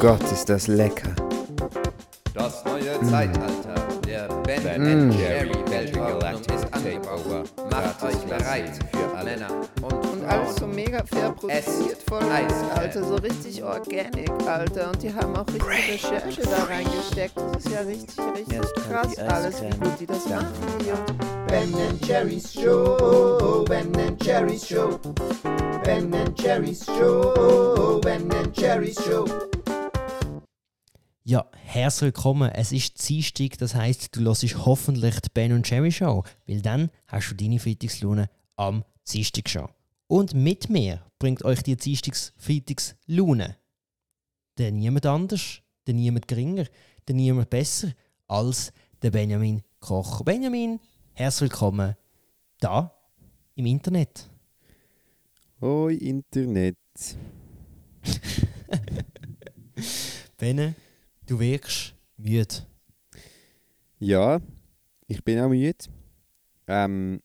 Gott, ist das lecker. Das neue Zeitalter der Ben Mm. Jerry Weltordnung ist angebrochen. Macht euch bereit für Männer und, Und alles so mega fair produziert, voll Eis. Alter, so richtig organic, Alter. Und die haben auch richtig Recherche da reingesteckt. Das ist ja richtig, richtig krass alles, wie gut die das machen hier. Ben Jerry's Show, Ben Jerry's Show, Ben Jerry's Show, Ben Jerry's Show. Ja, herzlich willkommen. Es ist Dienstag, das heisst, du hörst hoffentlich die Ben und Jerry Show, weil dann hast du deine Freitagslaune am Dienstag schon. Und mit mir bringt euch die Dienstags Freitagslaune der niemand anders, der niemand geringer, der niemand besser als der Benjamin Koch. Benjamin, herzlich willkommen da im Internet. Hoi Internet. Benne, du wirkst müde. Ja, ich bin auch müde. Ähm,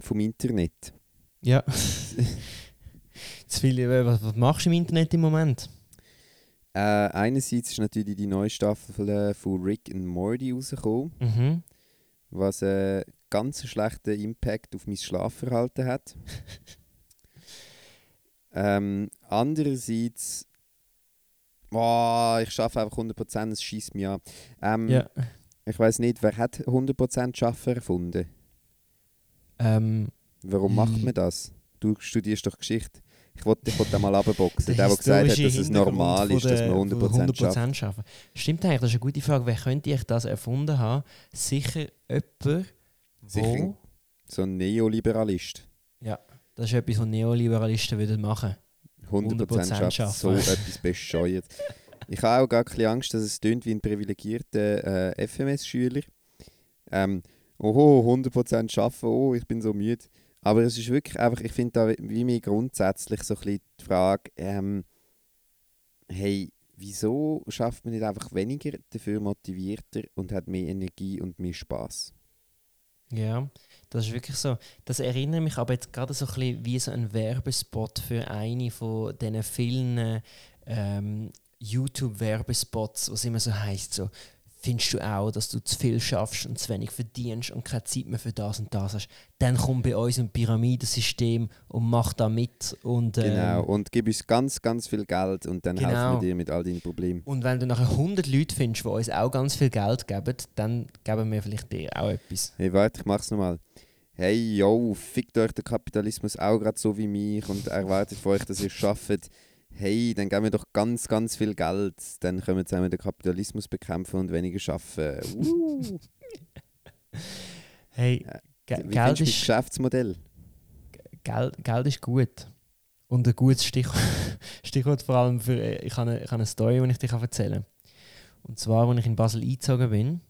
vom Internet. Ja. Zu viel, äh, was, was machst du im Internet im Moment? Äh, einerseits ist natürlich die neue Staffel äh, von Rick and Morty rausgekommen, Mhm. was einen ganz schlechten Impact auf mein Schlafverhalten hat. ähm, andererseits, boah, ich schaffe einfach 100%, es schießt mich an. Ähm, Ja. Ich weiß nicht, wer hat 100% Schaffen erfunden? Ähm, Warum macht Hm. man das? Du studierst doch Geschichte. Ich wollte dich wollte mal abboxen. der Der, der gesagt hat, dass es normal ist, dass man von 100% schafft. 100% schaffen. Stimmt eigentlich, das ist eine gute Frage. Wer könnte ich das erfunden haben? Sicher jemand, Sicher. So ein Neoliberalist. Ja, das ist etwas, was Neoliberalisten würden machen 100%, 100% schafft. So etwas bescheuert. Ich habe auch gar keine Angst, dass es tönt wie ein privilegierter äh, FMS-Schüler. Ähm, oho, 100% schaffen, oh, ich bin so müde. Aber es ist wirklich einfach, ich finde da wie mir grundsätzlich so ein bisschen die Frage, ähm, hey, wieso schafft man nicht einfach weniger, dafür motivierter und hat mehr Energie und mehr Spaß? Ja, das ist wirklich so. Das erinnert mich aber jetzt gerade so ein bisschen wie so ein Werbespot für eine von diesen vielen ähm, YouTube-Werbespots, was immer so heißt so findest du auch, dass du zu viel schaffst und zu wenig verdienst und keine Zeit mehr für das und das hast, dann komm bei uns im Pyramidensystem und mach da mit. Und, ähm, Genau, und gib uns ganz, ganz viel Geld und dann helfen Genau. wir dir mit all deinen Problemen. Und wenn du nachher 100 Leute findest, die uns auch ganz viel Geld geben, dann geben wir vielleicht dir auch etwas. Hey, warte, ich mach's nochmal. Hey, yo, fickt euch der Kapitalismus auch gerade so wie mich und erwartet von euch, dass ihr schafft. Hey, dann geben wir doch ganz, ganz viel Geld. Dann können wir zusammen den Kapitalismus bekämpfen und weniger schaffen. Uh. Hey, Ja, Ge wie Geld ist... Geschäftsmodell? Geld, Geld ist gut. Und ein gutes Stichwort, Stichwort vor allem für. äh, Ich habe eine, ich habe eine Story, die ich dir erzählen kann. Und zwar, als ich in Basel eingezogen bin.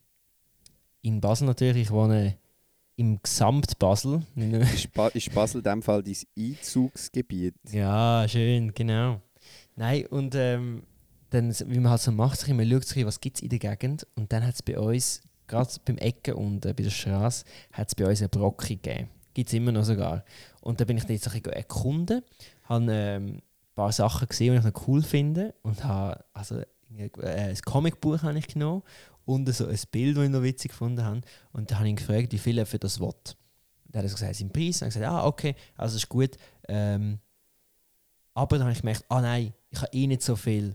In Basel natürlich, ich wohne im Gesamt Basel. Ist, ba ist Basel in dem Fall dein Einzugsgebiet? ja, schön, genau. Nein, und ähm, dann, wie man halt so macht, sich immer schaut sich, was gibt es in der Gegend. Und dann hat es bei uns, gerade beim Ecken und äh, bei der Straße, hat es bei uns eine Brocke gegeben. Gibt es immer noch sogar. Und da bin ich dann jetzt ein erkunden, habe ähm, ein paar Sachen gesehen, die ich noch cool finde. Und habe, also, äh, ein Comicbuch habe ich genommen und so ein Bild, das ich noch witzig gefunden habe. Und dann habe ich ihn gefragt, wie viel er für das will. Dann hat er gesagt, seinen Preis. Dann habe ich gesagt, ah, okay, also ist gut. Ähm, aber dann habe ich gemerkt, ah nein, ich habe eh nicht so viel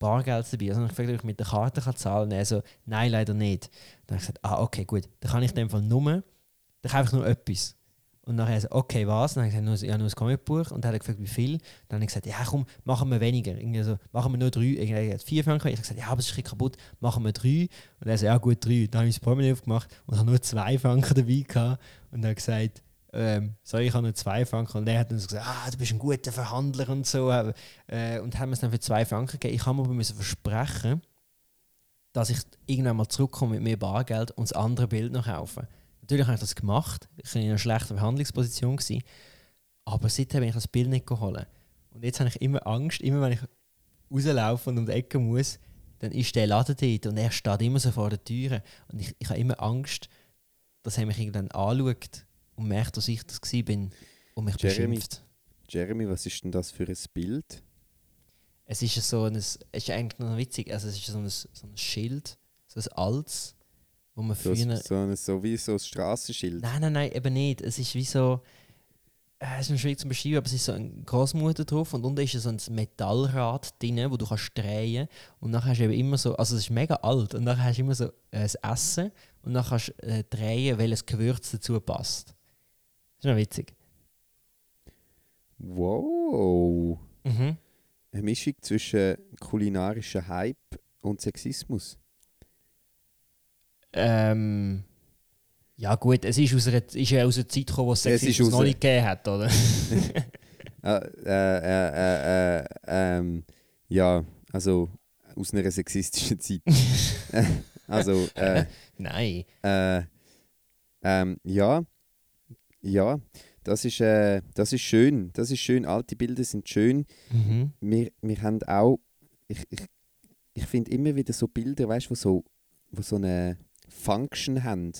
Bargeld dabei. Also habe ich gefragt, ob ich mit der Karte kann zahlen kann. Er so, nein, leider nicht. Dann habe ich gesagt, ah, okay, gut. Dann kann ich in dem Fall nur, dann kann ich nur etwas. Und dann hat er so, okay, was? Dann habe ich gesagt, nur, ja, nur ein Comicbuch. Und dann hat er gefragt, wie viel? Dann habe ich gesagt, ja, komm, machen wir weniger. Irgendwie so, machen wir nur drei. Irgendwie hat vier Franken. Ich habe gesagt, ja, aber es ist ein kaputt. Machen wir drei. Und er so, ja, gut, drei. Dann habe ich das Portemonnaie aufgemacht und habe nur zwei Franken dabei gehabt. Und dann gesagt, ähm, sorry, ich habe nur zwei Franken. Und er hat so gesagt, ah, du bist ein guter Verhandler und so. Äh, und haben es dann für zwei Franken gegeben. Ich habe mir aber versprechen, dass ich irgendwann mal zurückkomme mit mehr Bargeld und das andere Bild noch kaufen. Natürlich habe ich das gemacht. Ich war in einer schlechten Verhandlungsposition. Gewesen, aber seitdem bin ich das Bild nicht geholt. Und jetzt habe ich immer Angst, immer wenn ich rauslaufe und um die Ecke muss, dann ist der Laden dort und er steht immer so vor der Tür. Und ich, ich habe immer Angst, dass er mich irgendwann anschaut und merkt, dass ich das bin und mich Jeremy. beschimpft. Jeremy, was ist denn das für ein Bild? Es ist so ein, es ist eigentlich noch witzig, also es ist so ein, so ein Schild, so ein altes, wo man So, früher... ein- so, ein, so wie so ein Straßenschild. Nein, nein, nein, eben nicht. Es ist wie so. Äh, es ist schwierig zu beschreiben, aber es ist so eine Großmutter drauf und unten ist so ein Metallrad drin, wo du kannst drehen und dann hast du eben immer so, also es ist mega alt und dann hast du immer so äh, das Essen und dann kannst du äh, drehen, welches Gewürz dazu passt. Das ist noch witzig. Wow. Mhm. Eine Mischung zwischen kulinarischem Hype und Sexismus. Ähm, ja gut, es ist, aus einer, ist ja aus einer Zeit gekommen, wo es Sexismus noch nicht gegeben hat, oder? Äh, äh, äh, äh, ähm, ja, also aus einer sexistischen Zeit. also, äh, Nein. äh, ähm, ja, ja, das ist, äh, das ist schön. Das ist schön. Alte Bilder sind schön. Mhm. Wir, wir haben auch, ich, ich, ich finde immer wieder so Bilder, weißt du, wo so, wo so eine Function haben,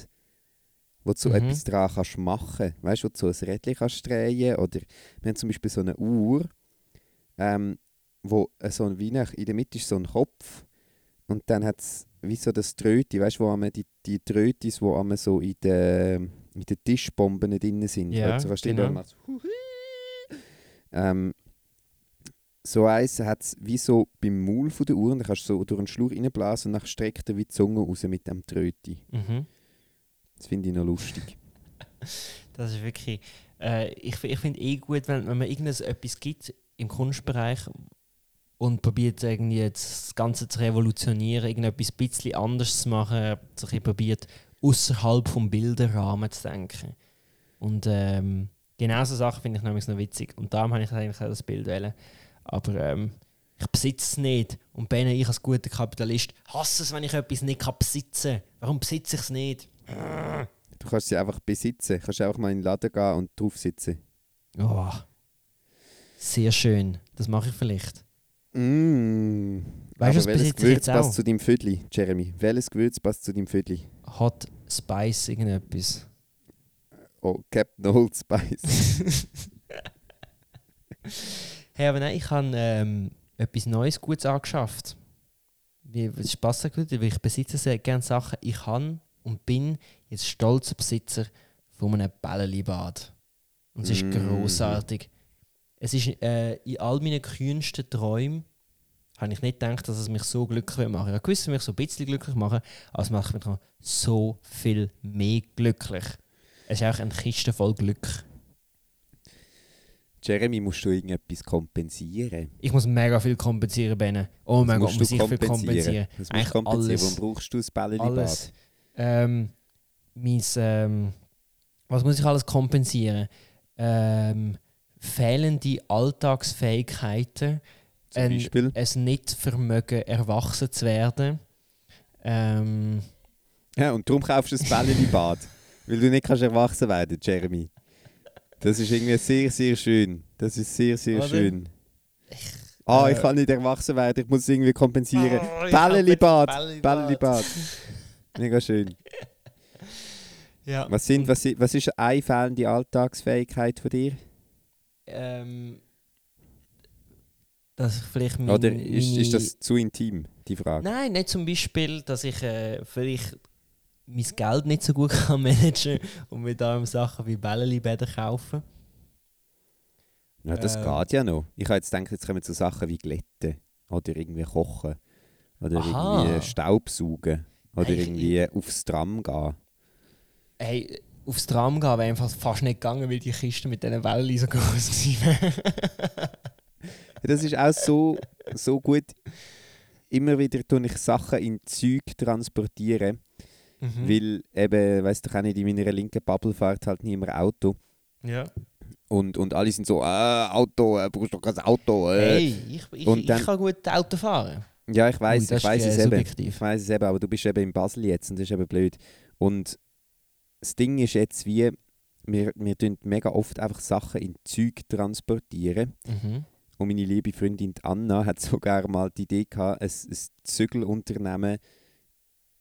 wo du so Mhm. etwas dran kannst machen. Weißt du, wo du so ein Rädchen kannst drehen oder wir haben zum Beispiel so eine Uhr, ähm, wo äh, so ein, wie nach, in der Mitte ist so ein Kopf und dann hat es wie so das Tröti, weißt du, wo einmal die, die Trötis, wo einmal so in den in den Tischbomben drin sind. Ja, Weißt du, so kannst du genau. ähm, so eins hat es wie so beim Maul von der Uhr, und dann kannst du so durch einen Schlauch reinblasen und dann streckt er wie die Zunge raus mit dem Tröti. Mhm. Das finde ich noch lustig. Das ist wirklich. Äh, ich ich finde eh gut, wenn, wenn man irgendetwas gibt im Kunstbereich und probiert irgendwie jetzt das Ganze zu revolutionieren, irgendetwas ein bisschen anders zu machen, sich probiert, außerhalb vom Bilderrahmen zu denken. Und ähm, genau so Sachen finde ich nämlich noch witzig. Und darum habe ich eigentlich auch das Bild wählen. Aber ähm, ich besitze es nicht. Und Ben, ich als guter Kapitalist hasse es, wenn ich etwas nicht kann besitzen kann. Warum besitze ich es nicht? Du kannst sie einfach besitzen. Du kannst einfach mal in den Laden gehen und drauf sitzen. Oh, sehr schön. Das mache ich vielleicht. Mm. Weißt du, was besitze ich Gewürz jetzt passt auch? zu deinem Vödli, Jeremy? Welches Gewürz passt zu deinem Vödli? Hot Spice, irgendetwas. Oh, Captain Old Spice. Hey, aber nein, ich habe ähm, etwas Neues, Gutes angeschafft. Wie, es sehr gut, weil ich besitze sehr gerne Sachen. Ich habe und bin jetzt stolzer Besitzer von einem Bälleli-Bad. Und es ist Mhm. großartig. Es ist äh, in all meinen kühnsten Träumen habe ich nicht gedacht, dass es mich so glücklich machen würde. Ich wusste, mich so ein bisschen glücklich machen, aber es macht mich noch so viel mehr glücklich. Es ist auch eine Kiste voll Glück. Jeremy, musst du irgendetwas kompensieren? Ich muss mega viel kompensieren, Benne. Oh mein Was Gott, muss ich viel kompensieren. Was musst kompensieren? alles. Warum brauchst du das? Alles. Ähm, mein, ähm, was muss ich alles kompensieren? Ähm, fehlende Alltagsfähigkeiten. Ein, Beispiel? ein Nicht-Vermögen, erwachsen zu werden. Ähm, Ja, und darum kaufst du das Bälleli-Bad. weil du nicht kannst erwachsen werden, Jeremy. Das ist irgendwie sehr, sehr schön. Das ist sehr, sehr Oder? schön. Ah, ich äh, kann nicht erwachsen werden, ich muss es irgendwie kompensieren. Oh, ich jetzt Bälleli-Bad. Mega schön. Ja. Was, sind, was, was ist eine fehlende Alltagsfähigkeit von dir? Ähm, dass ich vielleicht mein, Oder ist, ist das zu intim, die Frage? Nein, nicht zum Beispiel, dass ich äh, vielleicht mein Geld nicht so gut kann managen und mir darum Sachen wie Bälleli-Bäder kaufen. Ja, das Ähm. geht ja noch. Ich habe jetzt gedacht, jetzt kommen so Sachen wie Glätten oder irgendwie Kochen oder Aha. irgendwie Staubsaugen oder Hey, ich- irgendwie aufs Tram gehen. Hey, aufs Tram gehen wäre einfach fast nicht gegangen, weil die Kiste mit diesen Wellen so groß war. Das ist auch so, so gut. Immer wieder tue ich Sachen in Zeug transportieren, mhm. weil eben, weißt du, auch nicht in meiner linken Bubble fährt halt niemand Auto. Ja. Und, und alle sind so, äh, Auto, äh, brauchst doch kein Auto. Äh. Hey, ich, ich, Und ich dann- kann gut Auto fahren. Ja, ich weiß, ich weiß es eben. Ich weiß es eben, aber du bist eben in Basel jetzt und das ist eben blöd. Und das Ding ist jetzt wie, wir, wir tun mega oft einfach Sachen in Zeug transportieren. Mhm. Und meine liebe Freundin Anna hat sogar mal die Idee gehabt, ein, ein Zügelunternehmen,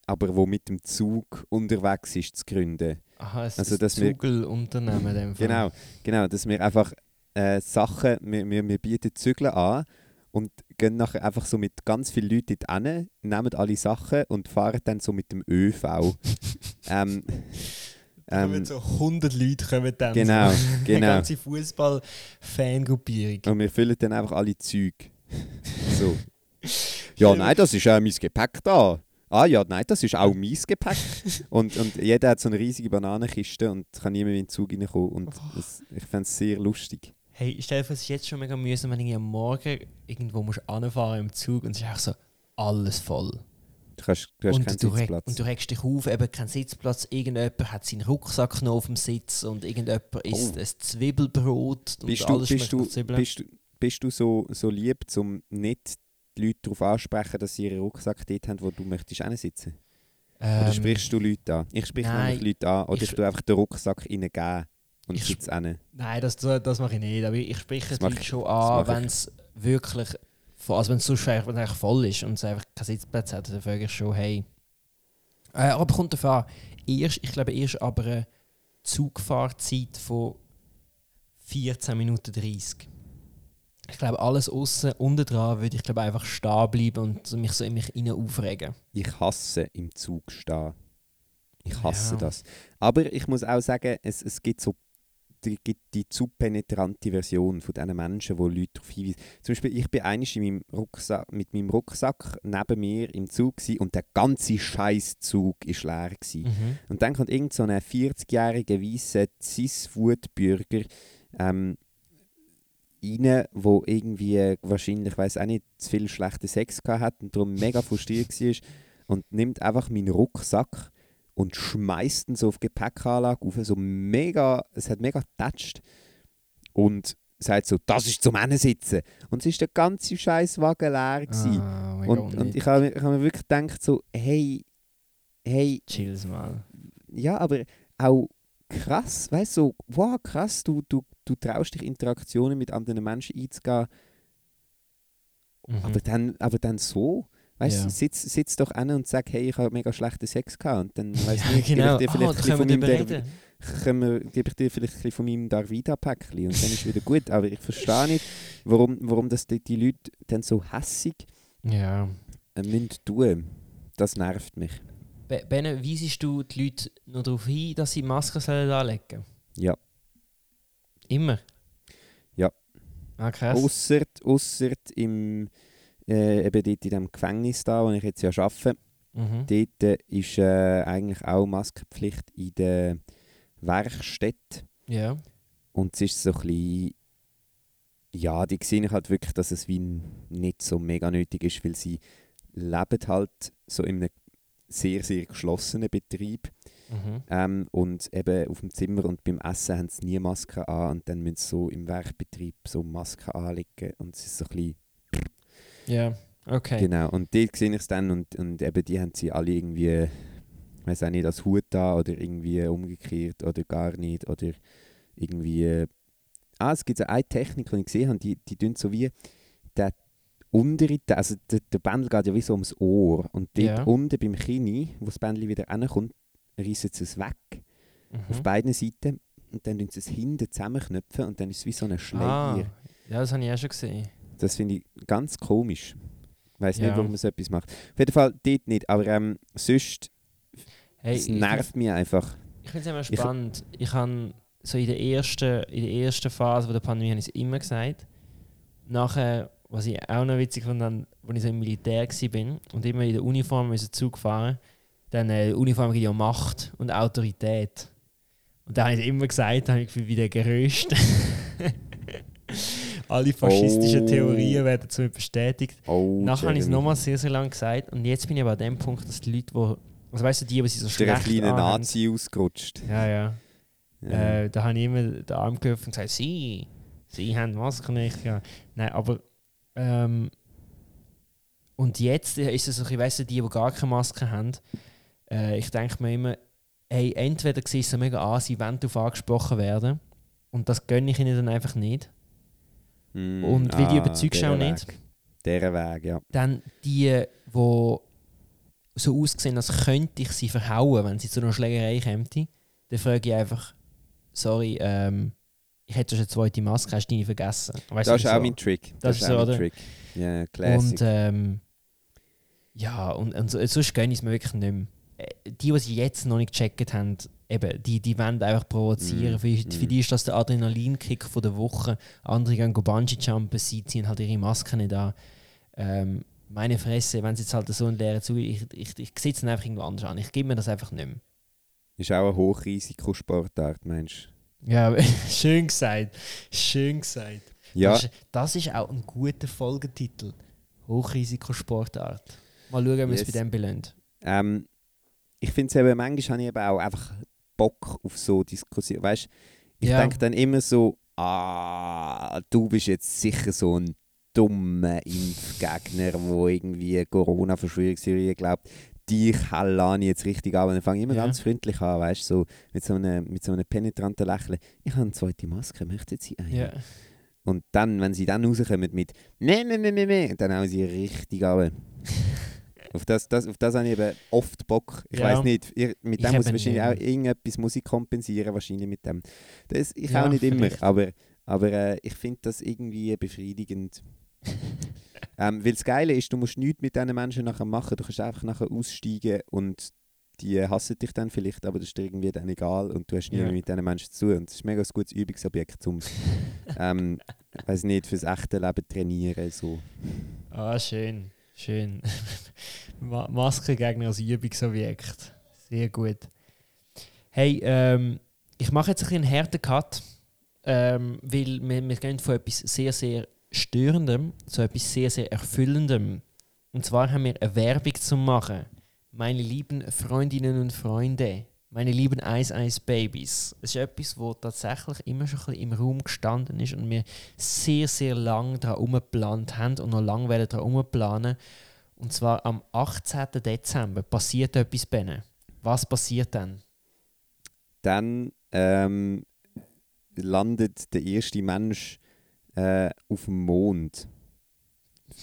aber wo mit dem Zug unterwegs ist, zu gründen. Aha, es Also, dass wir- Zugelunternehmen in dem Fall. Genau, genau, dass wir einfach äh, Sachen, wir, wir, wir bieten Zügeln an und gehen nachher einfach so mit ganz vielen Leuten dort hin, nehmen alle Sachen und fahren dann so mit dem ÖV. ähm, Ähm, ähm, so 100 Leute kommen dann. genau, so. Eine genau. ganze Fußball-Fangruppierung. Und wir füllen dann einfach alle Zeug. so. Ja, nein, das ist auch mein Gepäck da. Ah ja, nein, das ist auch mein Gepäck. Und, und jeder hat so eine riesige Bananenkiste und kann niemand in den Zug reinkommen. Und das, ich fände es sehr lustig. Hey, stell dir vor, es ist jetzt schon mega mühsam, wenn du am Morgen irgendwo musst anfahren im Zug und es ist einfach so alles voll. Du, kannst, du hast und, keinen du Sitzplatz. und du regst dich auf, eben keinen Sitzplatz, irgendjemand hat seinen Rucksack noch auf dem Sitz und irgendjemand isst Oh. ein Zwiebelbrot und bist du, alles bist, schmeckt du, Zwiebeln. bist, du, bist du so, so lieb, um nicht die Leute darauf ansprechen, dass sie ihren Rucksack dort haben, wo du möchtest sitzen? Oder Ähm, sprichst du Leute an? Ich sprich nein, nämlich Leute an. Oder ich ich tue einfach den Rucksack reingeben und Ich sitze hin. Nein, das, das mache ich nicht. Aber ich spreche die Leute schon an, wenn es wirklich, also wenn es sonst eigentlich voll ist und es einfach keinen Sitzplatz hat, dann frage ich schon, hey. Äh, aber kommt davon an, erst, ich glaube erst aber eine Zugfahrzeit von 14 Minuten 30. Ich glaube, alles außen unten dran würde ich glaube einfach stehen bleiben und mich so in mich rein aufregen. Ich hasse im Zug stehen. Ich hasse Ja. das. Aber ich muss auch sagen, es, es gibt so die, gibt die zu penetrante Version von diesen Menschen, die Leute darauf hinweisen. Zum Beispiel, ich bin einig in meinem Rucksack, mit meinem Rucksack neben mir im Zug und der ganze Scheißzug war leer. Gewesen. Mhm. Und dann kommt irgend so ein 40-jähriger weißer Cis-Food-Bürger ähm, rein, wo irgendwie wahrscheinlich, weiß auch nicht, zu viel schlechten Sex gehabt hat und darum mega frustriert war und nimmt einfach meinen Rucksack und schmeißt ihn so auf die Gepäckanlage auf, so mega, es hat mega getatscht und sagt so, das ist zum sitzen Und es ist der ganze scheiß Wagen leer gewesen. Ah, mega und, und ich habe ich hab mir wirklich gedacht so, hey, hey, Chills mal. ja, aber auch krass, weißt du, so, wow, krass, du, du, du traust dich Interaktionen mit anderen Menschen einzugehen, Mhm. aber, dann, aber dann so, weißt du, Ja. sitz, sitz doch an und sag, hey, ich habe mega schlechten Sex gehabt und dann, weißt ja, nicht, genau. gebe ich dir vielleicht da ein von meinem, können wir, gebe ich dir vielleicht ein von meinem Darvida-Päckchen und dann ist wieder gut, aber ich verstehe nicht, warum, warum das die, die Leute dann so hässig Ja. äh, müssen tun. Das nervt mich. Be Benne, weisest du die Leute noch darauf hin, dass sie Masken sollen anlegen Ja. Immer? Ja. Ah, krass. Ausser, ausser im, äh, eben dort in dem Gefängnis da, wo ich jetzt ja arbeite, Mhm. dort äh, ist äh, eigentlich auch Maskenpflicht in der Werkstätte. Ja. Und es ist so ein bisschen, ja, die sehe ich halt wirklich, dass es wie nicht so mega nötig ist, weil sie leben halt so in einem sehr, sehr geschlossenen Betrieb. Mhm. Ähm, und eben auf dem Zimmer und beim Essen haben sie nie Masken an und dann müssen sie so im Werkbetrieb so Masken anlegen und es ist so ein bisschen Ja, okay. Genau, und dort sehe ich es dann und, und eben die haben sie alle irgendwie, ich weiß auch nicht, als Hut da oder irgendwie umgekehrt oder gar nicht oder irgendwie. Ah, es gibt so eine Technik, die ich gesehen habe, die, die tun so wie der untere, also der, der Bändel geht ja wie so ums Ohr und dort Ja. unten beim Kinn, wo das Bändel wieder reinkommt, reissen sie es weg auf Mhm. beiden Seiten und dann tun sie es hinten zusammenknüpfen und dann ist es wie so ein Schleier. Ah, ja, das habe ich auch schon gesehen. Das finde ich ganz komisch. Ich weiß nicht, Ja. warum man so etwas macht. Auf jeden Fall dort nicht, aber ähm, sonst, Hey, es nervt mich einfach. Ich finde es immer spannend. Ich habe so in der ersten, in der ersten Phase der Pandemie habe ich es immer gesagt. Nachher, was ich auch noch witzig fand, dann, als ich so im Militär war und immer in der Uniform müssen Zug fahren, dann äh, die Uniform gibt ja Macht und Autorität. Und da habe ich immer gesagt, da habe ich gefühlt wie der Geröst. Alle faschistischen Oh. Theorien werden zu bestätigt. Oh, Nachher habe ich es nochmal sehr, sehr lange gesagt. Und jetzt bin ich aber an dem Punkt, dass die Leute, die, also weißt du, die, die sich so Ist der ein schlecht kleiner anhören- Nazi ausgerutscht. Ja, ja. Ja. Äh, da habe ich immer den Arm geöffnet und gesagt, sie, sie haben Masken nicht. Ja. Nein, aber ähm, und jetzt ist es so, ich weiss, die, die gar keine Maske haben, äh, ich denke mir immer, hey, entweder siehst du mega an, sie wollen darauf angesprochen werden und das gönne ich ihnen dann einfach nicht. Mm, Und weil die überzeugst auch nicht. Weg. Weg, ja. Dann die, die so aussehen, als könnte ich sie verhauen, wenn sie zu einer Schlägerei kämen, dann frage ich einfach, sorry, ähm, ich hätte schon eine zweite Maske, hast du deine vergessen? Weißt Das ist auch so. mein Trick. Das ist auch so, mein oder? Trick. Ja, Classic. Und ähm, ja, und, und so, sonst gönne ich es mir wirklich nicht mehr. Äh, Die, die sie jetzt noch nicht gecheckt haben, eben, die, die wollen einfach provozieren. Mm, Für, für mm. die ist das der Adrenalinkick von der Woche. Andere gehen Bungee-Jumpen, sie ziehen halt ihre Maske nicht an. Ähm, meine Fresse, wenn sie jetzt halt so einen leeren Zug, ich, ich, ich es einfach irgendwo anders an. Ich gebe mir das einfach nicht mehr. ist auch eine Hochrisikosportart, meinst Ja, schön gesagt. Schön gesagt. Ja, Das, ist, das ist auch ein guter Folgetitel. Hochrisikosportart. Mal schauen, wie wir es Yes. bei dem belohnt. ähm, ich finde es eben, manchmal habe ich eben auch einfach Bock auf so Diskussionen. Weißt ich Ja. denke dann immer so, ah, du bist jetzt sicher so ein dummer Impfgegner, der irgendwie Corona-Verschwörungstheorien glaubt. Dich ich jetzt richtig an. Und dann fange ich immer Ja. ganz freundlich an, weißt du, so mit so einem, mit so einem penetranten Lächeln. Ich habe eine zweite Maske, möchten Sie eine? Ja. Und dann, wenn sie dann rauskommen mit «Meh, meh, meh, meh, meh», dann hauen sie richtig ab. Auf, das, das, auf das habe ich eben oft Bock. Ich Ja. weiß nicht, ihr, mit Ich dem muss ich eben wahrscheinlich auch irgendetwas muss ich kompensieren, wahrscheinlich mit dem. Das, ich Ja, auch nicht immer, vielleicht. aber, aber äh, ich finde das irgendwie befriedigend. ähm, weil das Geile ist, du musst nichts mit diesen Menschen nachher machen, du kannst einfach nachher aussteigen und die hassen dich dann vielleicht, aber das ist dir irgendwie dann egal und du hast nie Ja. mehr mit diesen Menschen zu tun. Und das ist ein mega gutes Übungsobjekt, um ähm, weiß nicht, fürs echte Leben trainieren. So. Ah, schön. Schön. Ma Maskengegner als Übungsobjekt. Sehr gut. Hey, ähm, ich mache jetzt ein bisschen einen harten Cut, ähm, weil wir, wir gehen von etwas sehr, sehr Störendem zu etwas sehr, sehr Erfüllendem. Und zwar haben wir eine Werbung zu machen. Meine lieben Freundinnen und Freunde, meine lieben Eis Eis Babys. Es ist etwas, wo tatsächlich immer schon ein bisschen im Raum gestanden ist und wir sehr, sehr lang daran umgeplant haben und noch lange daran umplanen. Und zwar am 18. Dezember passiert etwas, Benne. Was passiert dann? Dann ähm, landet der erste Mensch äh, auf dem Mond.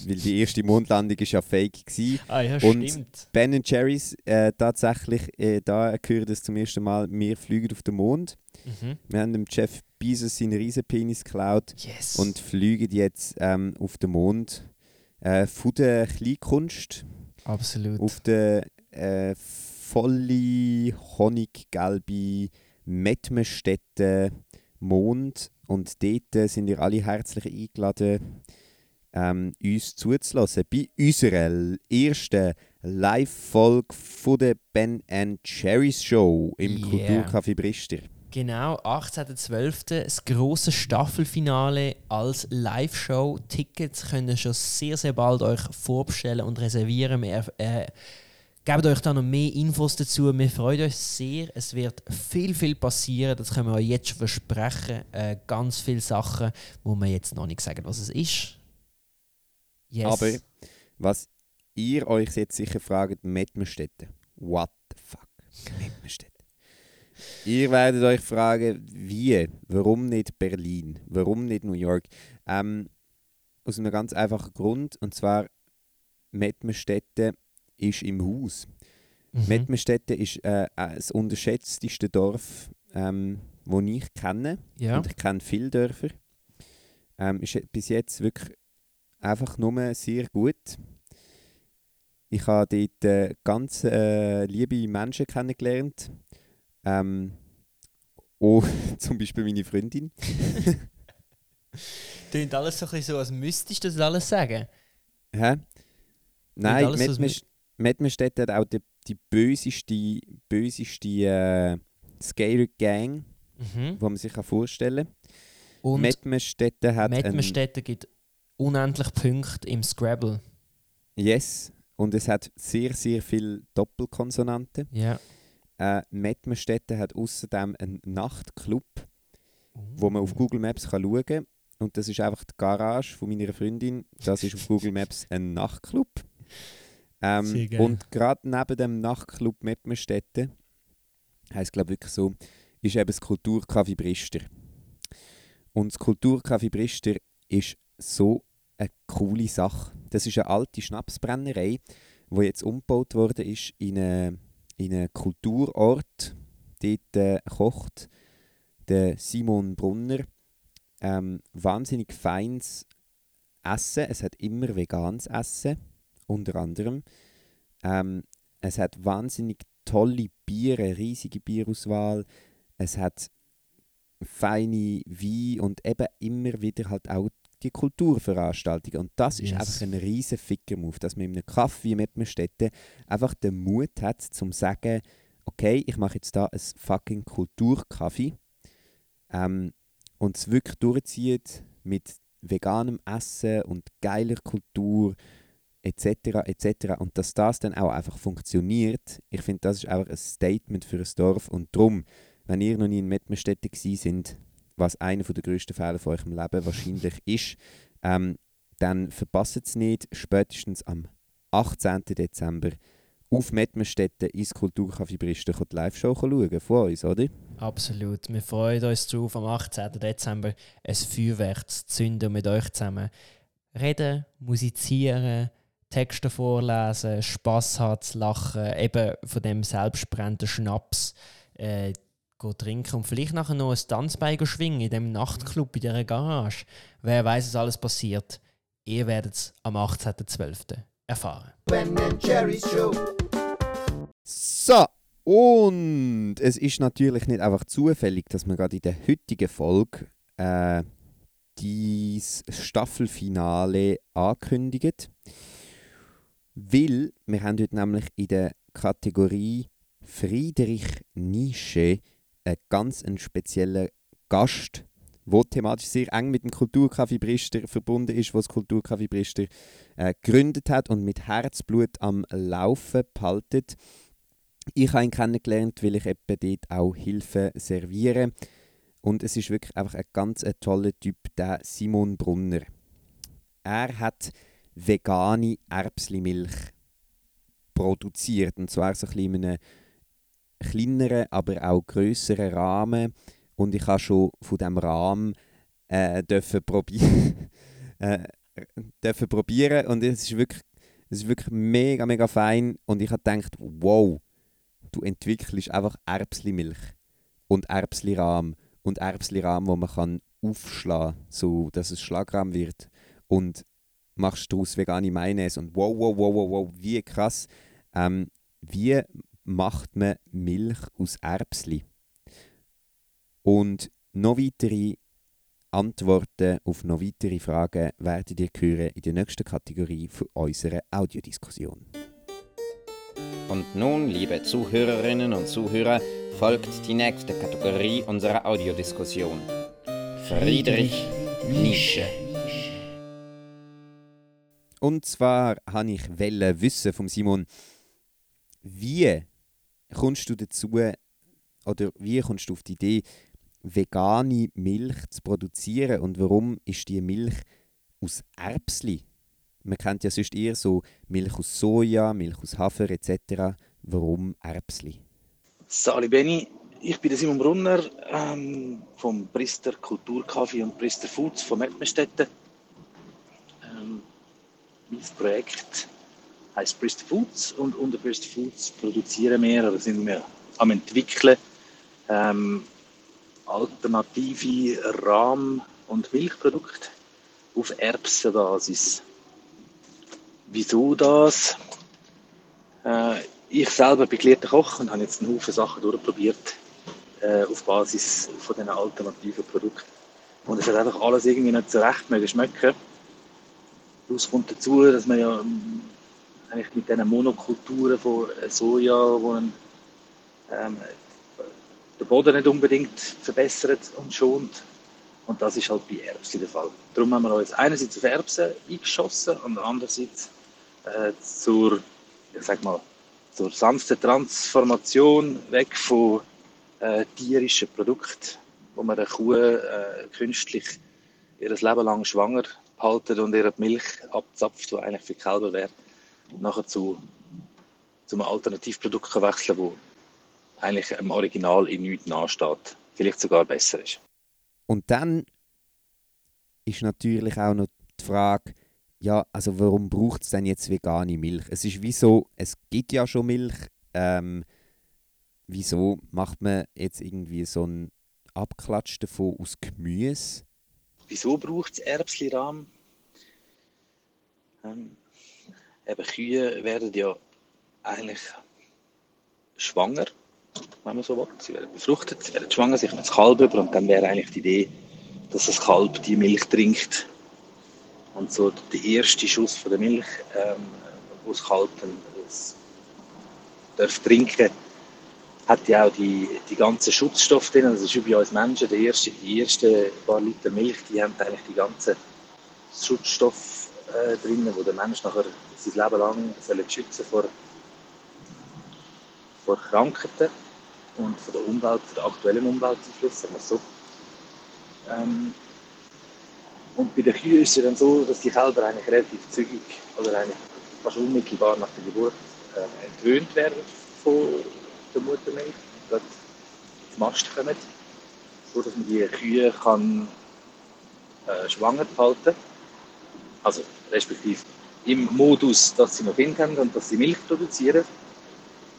Weil die erste Mondlandung ist ja fake gewesen. Ah ja, Und- stimmt. Ben Jerry's äh, tatsächlich, äh, da gehört es zum ersten Mal, wir fliegen auf den Mond. Mhm. Wir haben dem Jeff Bezos seinen Riesenpenis geklaut Yes. und fliegen jetzt ähm, auf den Mond. Äh, von der Kleinkunst Absolut. auf der äh, volle honiggelbe Mettmerstätte Mond und dort sind ihr alle herzlich eingeladen, ähm, uns zuzulassen bei unserer ersten Live-Folge von der Ben Cherries Show im Yeah. Kulturcafé Brister. Genau, 18.12. das große Staffelfinale als Live-Show. Tickets könnt ihr schon sehr, sehr bald euch vorbestellen und reservieren. Wir äh, geben euch da noch mehr Infos dazu. Wir freuen uns sehr. Es wird viel, viel passieren. Das können wir euch jetzt schon versprechen. Äh, ganz viele Sachen, wo wir jetzt noch nicht sagen, was es ist. Yes. Aber was ihr euch jetzt sicher fragt, Mettmerstätte. What the fuck? Mettmerstätte. Ihr werdet euch fragen, wie? Warum nicht Berlin? Warum nicht New York? Ähm, aus einem ganz einfachen Grund. Und zwar, Mettmerstätte ist im Haus. Mhm. Mettmerstätte ist äh, das unterschätzteste Dorf, ähm, das ich kenne. ja. Und ich kenne viele Dörfer. Ähm, ist bis jetzt wirklich einfach nur sehr gut. Ich habe dort äh, ganz äh, liebe Menschen kennengelernt. Ähm, auch zum Beispiel meine Freundin. Klingt alles so ein bisschen so, als müsstest du das alles sagen. Hä? Nein, Mettmerst- Mettmerstedt hat auch die, die böseste, böseste äh, Skater-Gang, Mhm. die man sich kann vorstellen kann. Und Mettmerstedt hat Mettmerstetten gibt unendlich Punkte im Scrabble. Yes. Und es hat sehr, sehr viele Doppelkonsonanten. Ja. Äh, Mettmerstetten hat außerdem einen Nachtclub, wo man auf Google Maps kann schauen kann. Und das ist einfach die Garage von meiner Freundin. Das ist auf Google Maps ein Nachtclub. Ähm, und gerade neben dem Nachtclub Mettmerstetten, heisst glaube wirklich so, ist eben das Kulturcafé Brister. Und das Kulturcafé Brister ist so eine coole Sache. Das ist eine alte Schnapsbrennerei, die jetzt umgebaut ist in einen in einen Kulturort. Dort äh, kocht der Simon Brunner ähm, wahnsinnig feines Essen. Es hat immer veganes Essen, unter anderem. Ähm, es hat wahnsinnig tolle Biere, riesige Bierauswahl. Es hat feine Wein und eben immer wieder halt auch die Kulturveranstaltungen. Und das ist Yes. einfach ein riesen Ficker-Move, dass man in einem Kaffee mit einem Städte einfach den Mut hat, zum zu sagen, okay, ich mache jetzt da ein fucking Kulturkaffee ähm, und es wirklich durchzieht mit veganem Essen und geiler Kultur etc. etc. Und dass das dann auch einfach funktioniert, ich finde, das ist einfach ein Statement für ein Dorf und darum, wenn ihr noch nie in Mettmerstetten gewesen sind, was einer der grössten Fehler von eurem Leben wahrscheinlich ist, ähm, dann verpasst es nicht, spätestens am 18. Dezember auf Mettmerstetten ins Kulturcafé Bristen die Live-Show schauen von uns, oder? Absolut. Wir freuen uns darauf, am 18. Dezember ein Feuerwerk zu zünden und mit euch zusammen reden, musizieren, Texte vorlesen, Spass haben, zu lachen, eben von dem selbstbrennenden Schnaps äh, go trinken und vielleicht nachher noch ein Tanzbein schwingen in dem Nachtclub in dieser Garage. Wer weiß, was alles passiert. Ihr werdet es am 18.12. erfahren. Ben Jerry's Show. So, und es ist natürlich nicht einfach zufällig, dass wir gerade in der heutigen Folge äh, dies Staffelfinale ankündigt. Weil wir haben heute nämlich in der Kategorie Friedrich Nische einen ganz einen speziellen Gast, der thematisch sehr eng mit dem Kulturcafé Brister verbunden ist, was Kulturcafé Brister äh, gegründet hat und mit Herzblut am Laufen behaltet. Ich habe ihn kennengelernt, weil ich eben dort auch Hilfe serviere. Und es ist wirklich einfach ein ganz ein toller Typ, der Simon Brunner. Er hat vegane Erbslimilch produziert. Und zwar so ein bisschen in einem kleineren, aber auch grösseren Rahmen. Und ich habe schon von diesem Rahmen äh, dürfen probieren. äh, dürfen probieren. Und es ist wirklich, es ist wirklich mega, mega fein. Und ich habe gedacht, wow, du entwickelst einfach Erbslimilch und Erbslirahm und Erbslirahm, wo man kann aufschlagen kann, so dass es Schlagrahm wird. Und machst daraus vegane Mayonnaise. Und wow, wow, wow, wow, wow, wie krass. Ähm, wie macht man Milch aus Erbsli? Und noch weitere Antworten auf noch weitere Fragen werdet ihr hören in der nächsten Kategorie für unsere Audiodiskussion. Und nun, liebe Zuhörerinnen und Zuhörer, folgt die nächste Kategorie unserer Audiodiskussion. Friedrich Nische. Und zwar wollte ich wissen von Simon, wie kommst du dazu, oder wie kommst du auf die Idee, vegane Milch zu produzieren und warum ist die Milch aus Erbsli? Man kennt ja sonst eher so Milch aus Soja, Milch aus Hafer etc. Warum Erbsli? Sali Benny, ich bin Simon Brunner ähm, vom Priester Kulturkaffee und Priester Foods von Mettmerstetten. Ähm, mein Projekt heißt Priester Foods und unter Priester Foods produzieren wir oder sind wir am entwickeln ähm, alternative Rahm- und Milchprodukte auf Erbsenbasis. Wieso das? Äh, ich selber bin gelehrter Koch und habe jetzt einen Haufen Sachen durchprobiert äh, auf Basis von diesen alternativen Produkten. Und es hat einfach alles irgendwie nicht so recht mögen schmecken. Plus kommt dazu, dass man ja eigentlich mit diesen Monokulturen von Soja, wo ein, ähm, den Boden nicht unbedingt verbessert und schont. Und das ist halt bei Erbsen der Fall. Darum haben wir uns einerseits auf Erbsen eingeschossen und andererseits äh, zur, ich sag mal, zur sanften Transformation weg von äh, tierischen Produkten, wo man der Kuh äh, künstlich ihr Leben lang schwanger haltet und ihre Milch abzapft, die eigentlich für Kälber wäre, nachher zu, zu einem Alternativprodukt kann wechseln wo eigentlich im Original in nichts nachsteht. Vielleicht sogar besser ist. Und dann ist natürlich auch noch die Frage, ja, also warum braucht es denn jetzt vegane Milch? Es ist wie so, es gibt ja schon Milch. Ähm, wieso macht man jetzt irgendwie so einen Abklatsch davon aus Gemüse? Wieso braucht es Erbsli-Rahm? Ähm, eben Kühe werden ja eigentlich schwanger, wenn man so will. Sie werden befruchtet, sie werden schwanger, sie kommen das Kalb über und dann wäre eigentlich die Idee, dass das Kalb die Milch trinkt. Und so der erste Schuss von der Milch, ähm, wo das Kalb dann das darf trinken hat ja auch die, die ganzen Schutzstoffe drin. Das ist wie bei uns Menschen. Die, erste, die ersten paar Liter Milch, die haben eigentlich die ganzen Schutzstoffe äh, drin, die der Mensch nachher sein Leben lang sollen schützen vor, vor Krankheiten und von der Umwelt, von der aktuellen Umwelteinflüssen, sagen wir so. Ähm, und bei den Kühen ist es dann so, dass die Kälber eigentlich relativ zügig oder eigentlich fast unmittelbar nach der Geburt äh, entwöhnt werden von der Muttermilch, gerade die Mast kommen, so dass man die Kühe kann, äh, schwanger halten kann. Also respektive im Modus, dass sie noch haben und dass sie Milch produzieren.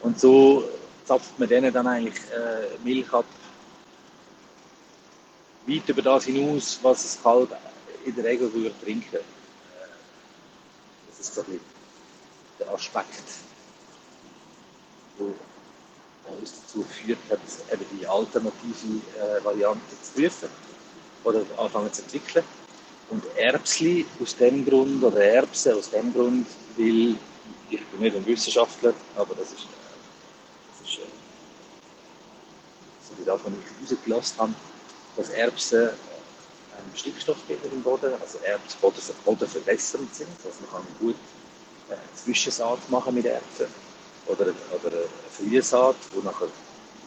Und so zapft man denen dann eigentlich äh, Milch ab, weit über das hinaus, was das Kalb in der Regel würde trinken. Äh, Das ist so ein bisschen der Aspekt, wo uns dazu geführt hat, eben die alternative äh, Variante zu prüfen oder anfangen zu entwickeln. Und Erbsli aus dem Grund, oder Erbsen aus dem Grund, weil ich bin nicht ein Wissenschaftler, aber das ist, das ist so das, was ich rausgelassen habe, dass Erbsen ähm, Stickstoffgeber im Boden, also Erbsen Boden, bodenverbessernd sind. Also man kann gut äh, Zwischensaat machen mit Erbsen oder, oder eine Frühsaat, wo nachher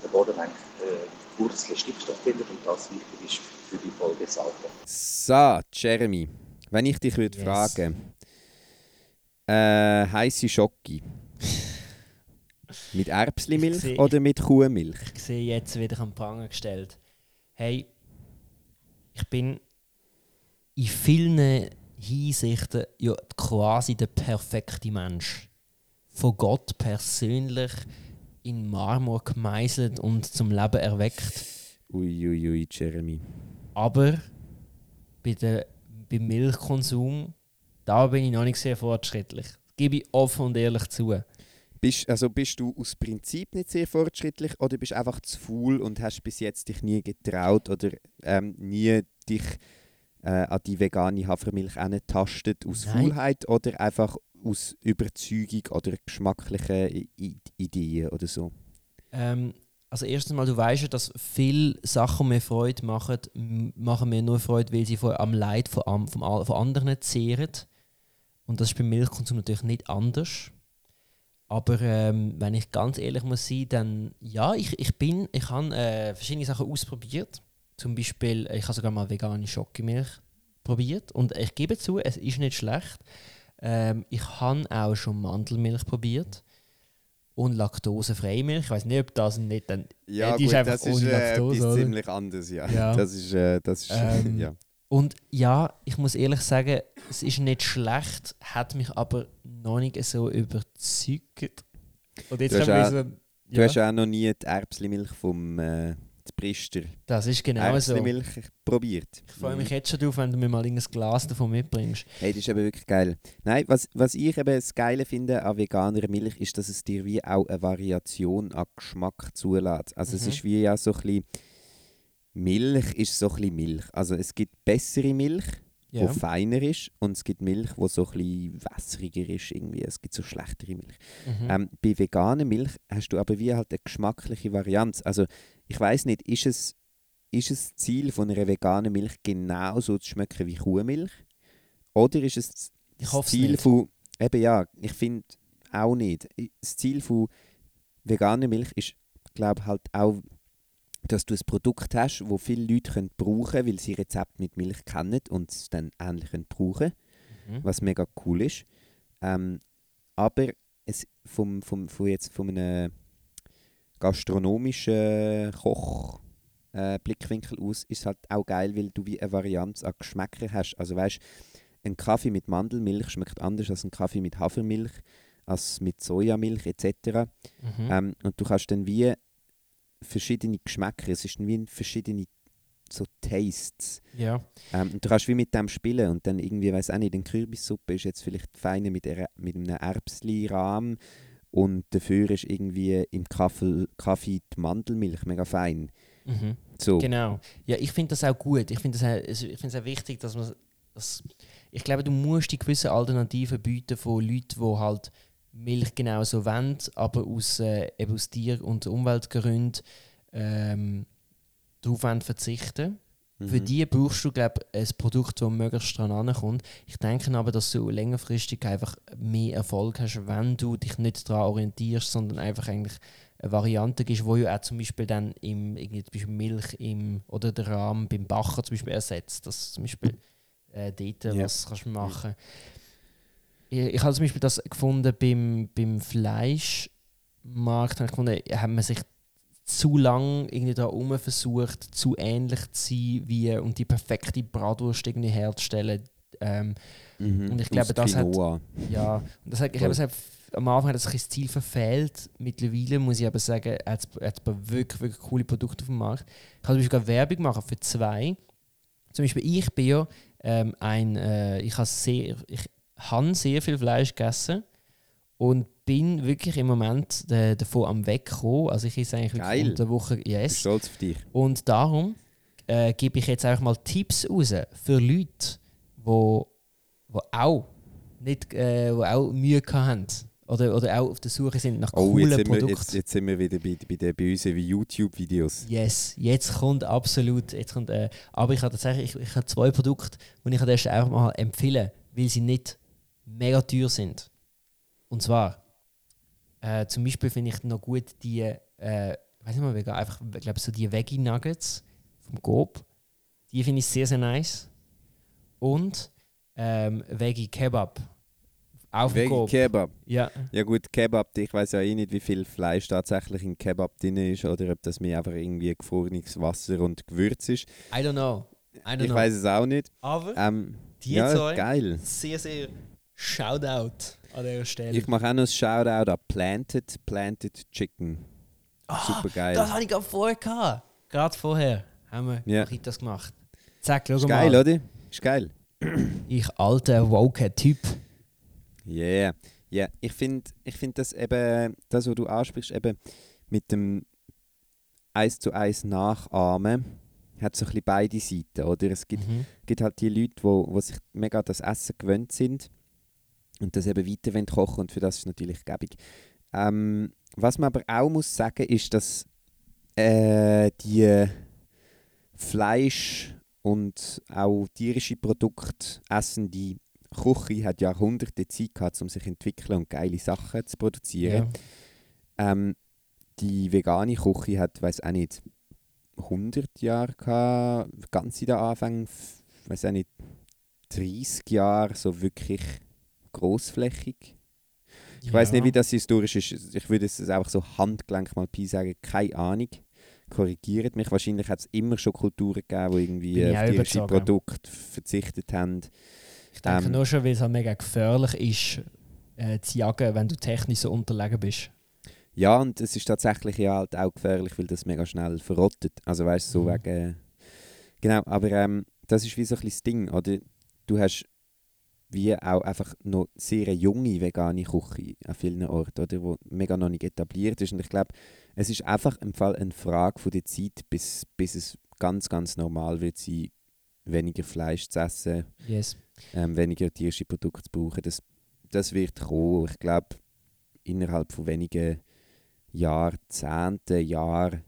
der Boden eigentlich äh, Wurzeln Stickstoff bindet und das wichtig ist für die Folgesaaten. So, Jeremy, wenn ich dich würde Yes. fragen, äh, heiße Schocke mit Erbslimilch oder mit Kuhmilch? Ich sehe jetzt wieder am Pranger gestellt. Hey, ich bin in vielen Hinsichten ja quasi der perfekte Mensch. Von Gott persönlich in Marmor gemeißelt und zum Leben erweckt. Uiuiui, ui, Jeremy. Aber bei der, beim Milchkonsum, da bin ich noch nicht sehr fortschrittlich. Gebe ich offen und ehrlich zu. Bist, also bist du aus Prinzip nicht sehr fortschrittlich oder bist einfach zu faul und hast bis jetzt dich nie getraut oder ähm, nie dich äh, an die vegane Hafermilch angetastet aus Nein. Faulheit oder einfach aus Überzeugung oder geschmacklichen I Ideen oder so? Ähm, also erstens mal, du weißt ja, dass viele Sachen mir Freude machen, machen mir nur Freude, weil sie von, am Leid von, a- von anderen zehren. Und das ist beim Milchkonsum natürlich nicht anders. Aber ähm, wenn ich ganz ehrlich muss sein, dann ja, ich, ich bin, ich habe äh, verschiedene Sachen ausprobiert. Zum Beispiel, ich habe sogar mal vegane Schokimilch probiert und ich gebe zu, es ist nicht schlecht. Ähm, ich habe auch schon Mandelmilch probiert und laktosefreie Milch. Ich weiß nicht, ob das nicht dann Ja, die ist gut, einfach das ist ohne äh, Laktose, etwas oder? ziemlich anderes, ja. Ja. Das ist, äh, das ist Ähm, ja. Und ja, ich muss ehrlich sagen, es ist nicht schlecht, hat mich aber noch nicht so überzeugt. Und jetzt Du hast haben wir auch- so. Du Ja, hast ja auch noch nie die Erbslimilch vom äh, Priester das ist genau so. Erbslimilch probiert. Ich freue mich jetzt schon drauf, wenn du mir mal ein Glas davon mitbringst. Hey, das ist eben wirklich geil. Nein, was, was ich eben das Geile finde an veganer Milch, ist, dass es dir wie auch eine Variation an Geschmack zulässt. Also es Mhm. ist wie ja so ein bisschen, Milch ist so ein bisschen Milch. Also es gibt bessere Milch, die feiner ist und es gibt Milch, die so ein bisschen wässriger ist irgendwie. Es gibt so schlechtere Milch. Mhm. Ähm, bei veganer Milch hast du aber wie halt eine geschmackliche Varianz. Also ich weiß nicht, ist es, ist es das Ziel von einer veganen Milch genauso zu schmecken wie Kuhmilch? Oder ist es das Ich hoff's Ziel nicht. von, eben ja, ich finde auch nicht. Das Ziel von veganer Milch ist, glaube halt auch, dass du ein Produkt hast, wo viele Leute können brauchen können, weil sie Rezept mit Milch kennen und es dann ähnlich können brauchen Mhm. was mega cool ist. Ähm, aber es vom, vom, von jetzt von einem gastronomischen Koch äh, Blickwinkel aus ist es halt auch geil, weil du wie eine Varianz an Geschmäckern hast. Also weißt, ein Kaffee mit Mandelmilch schmeckt anders als ein Kaffee mit Hafermilch, als mit Sojamilch etc. Mhm. Ähm, und du kannst dann wie verschiedene Geschmäcker, es ist wie verschiedene so Tastes. ja. Ähm, und du kannst wie mit dem spielen und dann irgendwie, weiß auch nicht, eine Kürbissuppe ist jetzt vielleicht feiner mit, mit einem Erbsli-Rahm und dafür ist irgendwie im Kaffee, Kaffee die Mandelmilch mega fein. Mhm. So. Genau. Ja, ich finde das auch gut. Ich finde es ich finde es auch wichtig, dass man das, ich glaube, du musst die gewisse Alternativen bieten von Leuten, die halt Milch genauso wollen, aber aus, äh, eben aus Tier- und Umweltgründen ähm, darauf wollen verzichten. Für Mhm. die brauchst du, glaube ich, ein Produkt, das möglichst dran ankommt. Ich denke aber, dass du längerfristig einfach mehr Erfolg hast, wenn du dich nicht daran orientierst, sondern einfach eigentlich eine Variante gibst, wo ja auch zum Beispiel dann im, irgendwie zum Beispiel Milch im, oder der Rahmen beim Bacher zum Beispiel ersetzt. Dass zum Beispiel äh, dort Ja. was kannst du machen. Ich, ich habe zum Beispiel das gefunden beim, beim Fleischmarkt, habe ich gefunden, hat man sich zu lang irgendwie da rum versucht, zu ähnlich zu sein wie und die perfekte Bratwurst irgendwie herzustellen. Ähm, Mhm. Und ich glaube, das hat- Quinoa. ja, und das hat, ich glaube, es hat, am Anfang hat ein bisschen das Ziel verfehlt. Mittlerweile muss ich aber sagen, hat es hat wirklich, wirklich coole Produkte auf dem Markt. Ich kann zum Beispiel Werbung machen für zwei. Zum Beispiel, ich bin ja ähm, ein, äh, ich habe sehr, ich habe sehr viel Fleisch gegessen und bin wirklich im Moment äh, davon am Wegkommen. Also ich esse eigentlich wirklich Geil. unter der Woche, Ich bin yes. stolz auf dich. Und darum äh, gebe ich jetzt einfach mal Tipps raus für Leute, wo, wo auch nicht, äh, wo auch Mühe haben oder, oder auch auf der Suche sind nach Oh, coolen jetzt sind, wir, Produkten. jetzt, jetzt sind wir wieder bei, bei, den, bei unseren YouTube-Videos. Yes, jetzt kommt absolut. Jetzt kommt, äh, aber ich habe tatsächlich ich, ich habe zwei Produkte, die ich an der Stelle einfach mal empfehlen, weil sie nicht mega teuer sind. Und zwar, äh, zum Beispiel finde ich noch gut die, äh, weiß nicht mal, vegan, einfach, ich glaube so die Veggie Nuggets vom Coop. Die finde ich sehr, sehr nice. Und ähm, Veggie Kebab. Auch vom Wegen Coop. Kebab. Ja. Ja gut, Kebab, ich weiß ja eh nicht, wie viel Fleisch tatsächlich in Kebab drin ist oder ob das mir einfach irgendwie gefrorenes Wasser und Gewürz ist. I don't know. I don't Ich weiß es auch nicht. Aber Ähm, die ja, zwei, geil. sehr, sehr Shoutout an dieser Stelle. Ich mache auch noch ein Shoutout an Planted, Planted Chicken. Super geil. Ah, Das hatte ich gerade vorher gehabt. Gerade vorher haben wir Ja. das gemacht. Zack, schau Ist mal. geil, oder? Ist geil. Ich alter woke Typ. Yeah. Ja, ich finde ich find das eben, das, was du ansprichst, eben mit dem eins zu eins Nachahmen, hat so ein bisschen beide Seiten, oder? Es gibt, Mhm. gibt halt die Leute, wo, wo sich mega das Essen gewöhnt sind und das eben weiter wollen kochen und für das ist natürlich gäbig. Ähm, was man aber auch muss sagen, ist, dass äh, die Fleisch und auch tierische Produkte essen, die Küche hat Jahrhunderte Zeit gehabt, um sich zu entwickeln und geile Sachen zu produzieren. Ja. Ähm, die vegane Küche hat, weiß auch nicht, 100 Jahre gehabt, ganz in den Anfang, weiß auch nicht, 30 Jahre, so wirklich großflächig. Ich weiß nicht, wie das historisch ist. Ich würde es einfach so Handgelenk mal Pi sagen, keine Ahnung. Korrigiert mich. Wahrscheinlich hat es immer schon Kulturen gegeben, die irgendwie Bin auf tierische. Produkte verzichtet haben. Ich denke Ähm, nur schon, weil es halt mega gefährlich ist, äh, zu jagen, wenn du technisch so unterlegen bist. Ja, und es ist tatsächlich ja halt auch gefährlich, weil das mega schnell verrottet. Also weißt du, so Mhm. wegen. Genau, aber ähm, das ist wie so ein bisschen das Ding, oder? Du hast wie auch einfach noch sehr junge vegane Küche an vielen Orten, oder? Wo mega noch nicht etabliert ist. Und ich glaube, es ist einfach im Fall eine Frage von der Zeit, bis, bis es ganz, ganz normal wird sein, weniger Fleisch zu essen, Yes. ähm, weniger tierische Produkte zu brauchen. Das, das wird kommen. Ich glaube, innerhalb von wenigen Jahrzehnten, Jahren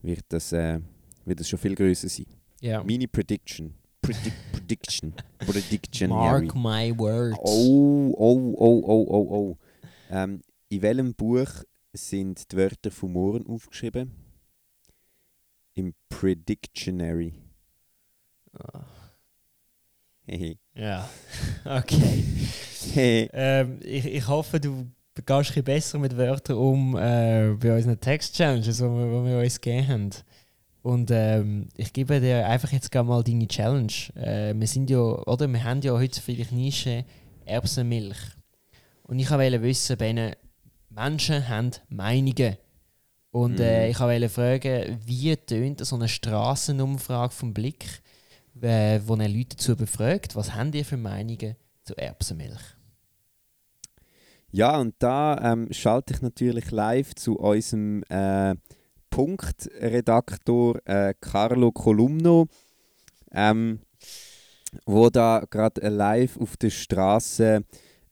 wird das, äh, wird das schon viel größer sein. Ja. Meine Prediction. Predic Prediction. Prediction. Mark my words. Oh, oh, oh, oh, oh, oh. Ähm, in welchem Buch sind die Wörter von morgen aufgeschrieben? Im Predictionary. Hehe. Ja. okay. Ähm, ich, ich hoffe, du gehst ein bisschen besser mit Wörtern um äh, bei unseren Text-Challenges, die wir, wir uns gegeben haben. Und ähm, ich gebe dir einfach jetzt gerade mal deine Challenge. Äh, wir sind ja, oder wir haben ja heute vielleicht Nische Erbsenmilch. Und ich wollte wissen, Ben, Menschen haben Meinungen. Und äh, ich wollte fragen, wie tönt so eine Straßenumfrage vom Blick, äh, wo er Leute dazu befragt, was haben ihr für Meinungen zu Erbsenmilch? Ja, und da ähm, schalte ich natürlich live zu unserem äh, Punktredaktor äh, Carlo Columno, ähm, wo da gerade live auf der Straße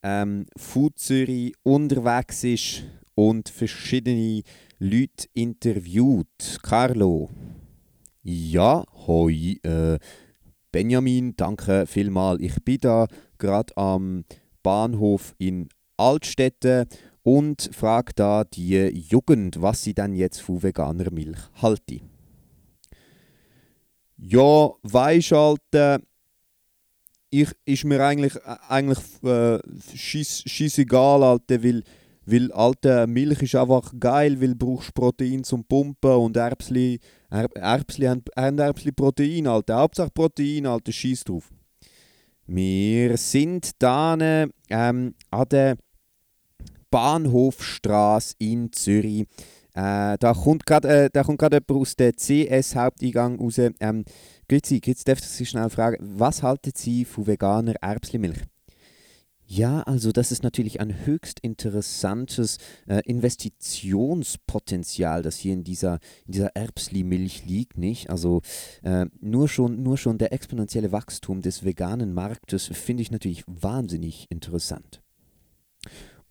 ähm, Food Zürich unterwegs ist und verschiedene Leute interviewt. Carlo. Ja, hoi. Äh, Benjamin, danke vielmals. Ich bin da gerade am Bahnhof in Altstädte und frage da die Jugend, was sie denn jetzt von veganer Milch halten. Ja, weisst halt, äh, ich, ist mir eigentlich, äh, eigentlich äh, schiss, Alter, weil, weil alte Milch ist einfach geil, weil du brauchst Protein zum Pumpen und Erbsli, er, Erbsli haben, haben Erbsli Protein, Alter. Hauptsache Protein, Alter, scheiß drauf. Wir sind da ähm, an der Bahnhofstraße in Zürich. Äh, da kommt gerade äh, da kommt jemand aus der CS-Haupteingang raus. Ähm, Grüezi, jetzt darf ich Sie schnell fragen, was halten Sie von veganer Erbslimilch? Ja, also das ist natürlich ein höchst interessantes äh, Investitionspotenzial, das hier in dieser, in dieser Erbsli-Milch liegt, nicht? Also äh, nur, schon, nur schon der exponentielle Wachstum des veganen Marktes finde ich natürlich wahnsinnig interessant.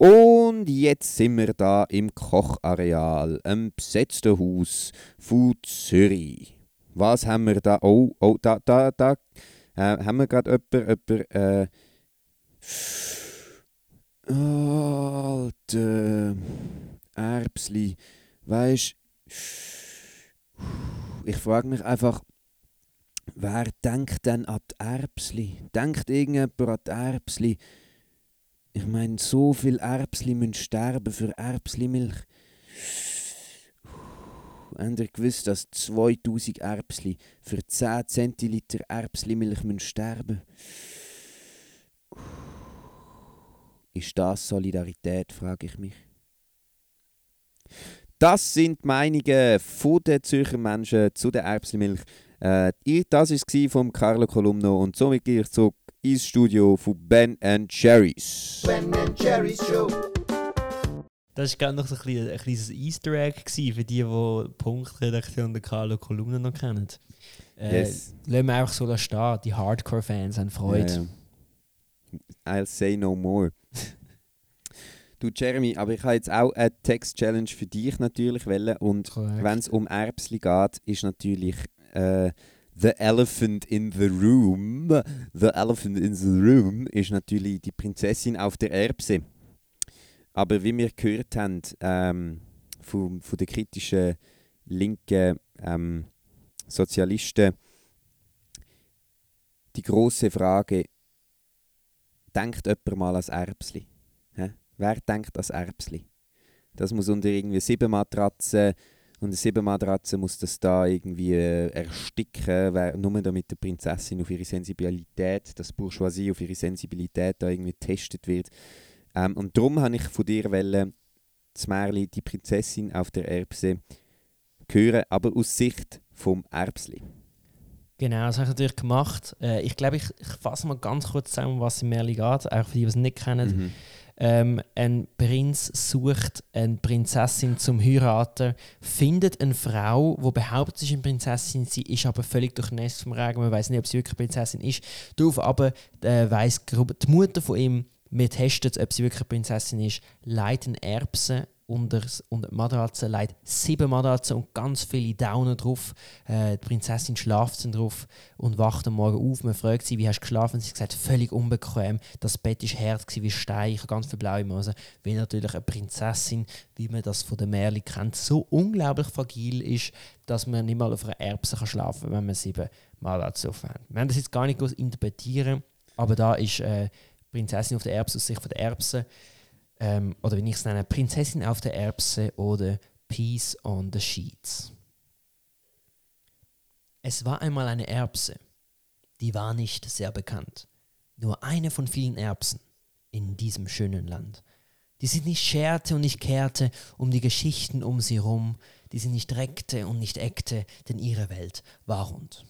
Und jetzt sind wir da im Kochareal, im besetzten Haus von Zürich. Was haben wir da? Oh, oh, da, da, da äh, haben wir gerade jemanden, jemanden äh, Alter, Erbsli, weißt ich frage mich einfach, wer denkt denn an die Erbsli? Denkt irgendjemand an die Erbsli? Ich meine, so viel Erbsli müssen sterben für Erbslimilch. Habt ihr gewusst, dass 2000 Erbsli für 10 Zentiliter Erbslimilch müssen sterben Ist das Solidarität, frage ich mich. Das sind die Meinungen der Zürcher Menschen zu der Erbslimilch. Äh, das war es von Carlo Columno und somit gehe ich zurück ins Studio von Ben Cherries. Ben Cherries Show. Das war gerade noch so ein, kleines, ein kleines Easter Egg gewesen für die, die Punktredaktion der Carlo Columno noch kennen. Äh, Yes. Lassen wir einfach so stehen. Die Hardcore-Fans haben Freude. Ja, ja. I'll say no more. du Jeremy, aber ich habe jetzt auch eine Text-Challenge für dich natürlich wollen. und wenn es um Erbsli geht, ist natürlich äh, The Elephant in the Room. The Elephant in the Room ist natürlich die Prinzessin auf der Erbse. Aber wie wir gehört haben ähm, von, von den kritischen linken ähm, Sozialisten, die große Frage, denkt jemand mal ans Erbsli? Wer denkt ans Erbsli? Das muss unter irgendwie sieben Matratzen und eine sieben Matratze muss das da irgendwie äh, ersticken, nur damit der Prinzessin auf ihre Sensibilität, das Bourgeoisie auf ihre Sensibilität da irgendwie getestet wird. Ähm, und darum habe ich von dir wollen, das Märli, die Prinzessin auf der Erbse, hören, aber aus Sicht vom Erbsli. Genau, das habe ich natürlich gemacht. Äh, ich glaube, ich, ich fasse mal ganz kurz zusammen, was im Märchen geht, auch für die, die es nicht kennen. Mhm. Ähm, ein Prinz sucht eine Prinzessin zum Heiraten, findet eine Frau, die behauptet, sie ist eine Prinzessin, sie ist aber völlig durchnässt vom Regen, man weiß nicht, ob sie wirklich Prinzessin ist. Darauf aber äh, grob- die Mutter von ihm, wir testen, ob sie wirklich eine Prinzessin ist, leitet eine Erbse unter, unter die Matratze, leitet sieben Matratzen und ganz viele Daunen drauf. Äh, die Prinzessin schlaft dann drauf und wacht am Morgen auf. Man fragt sie, wie hast du geschlafen? Sie sagt, völlig unbequem. Das Bett war hart wie Stein, ich ganz viele blaue Mosen. Wie natürlich eine Prinzessin, wie man das von der Märli kennt, so unglaublich fragil ist, dass man nicht mal auf einer Erbse kann schlafen kann, wenn man sieben Matratzen hat. Wir haben das jetzt gar nicht groß interpretieren, aber da ist äh, Prinzessin auf der Erbse aus Sicht von der Erbse ähm, oder wie ich es nenne, Prinzessin auf der Erbse oder Peace on the Sheets. Es war einmal eine Erbse, die war nicht sehr bekannt. Nur eine von vielen Erbsen in diesem schönen Land. Die sie nicht scherte und nicht kehrte um die Geschichten um sie rum, die sie nicht reckte und nicht eckte, denn ihre Welt war rund.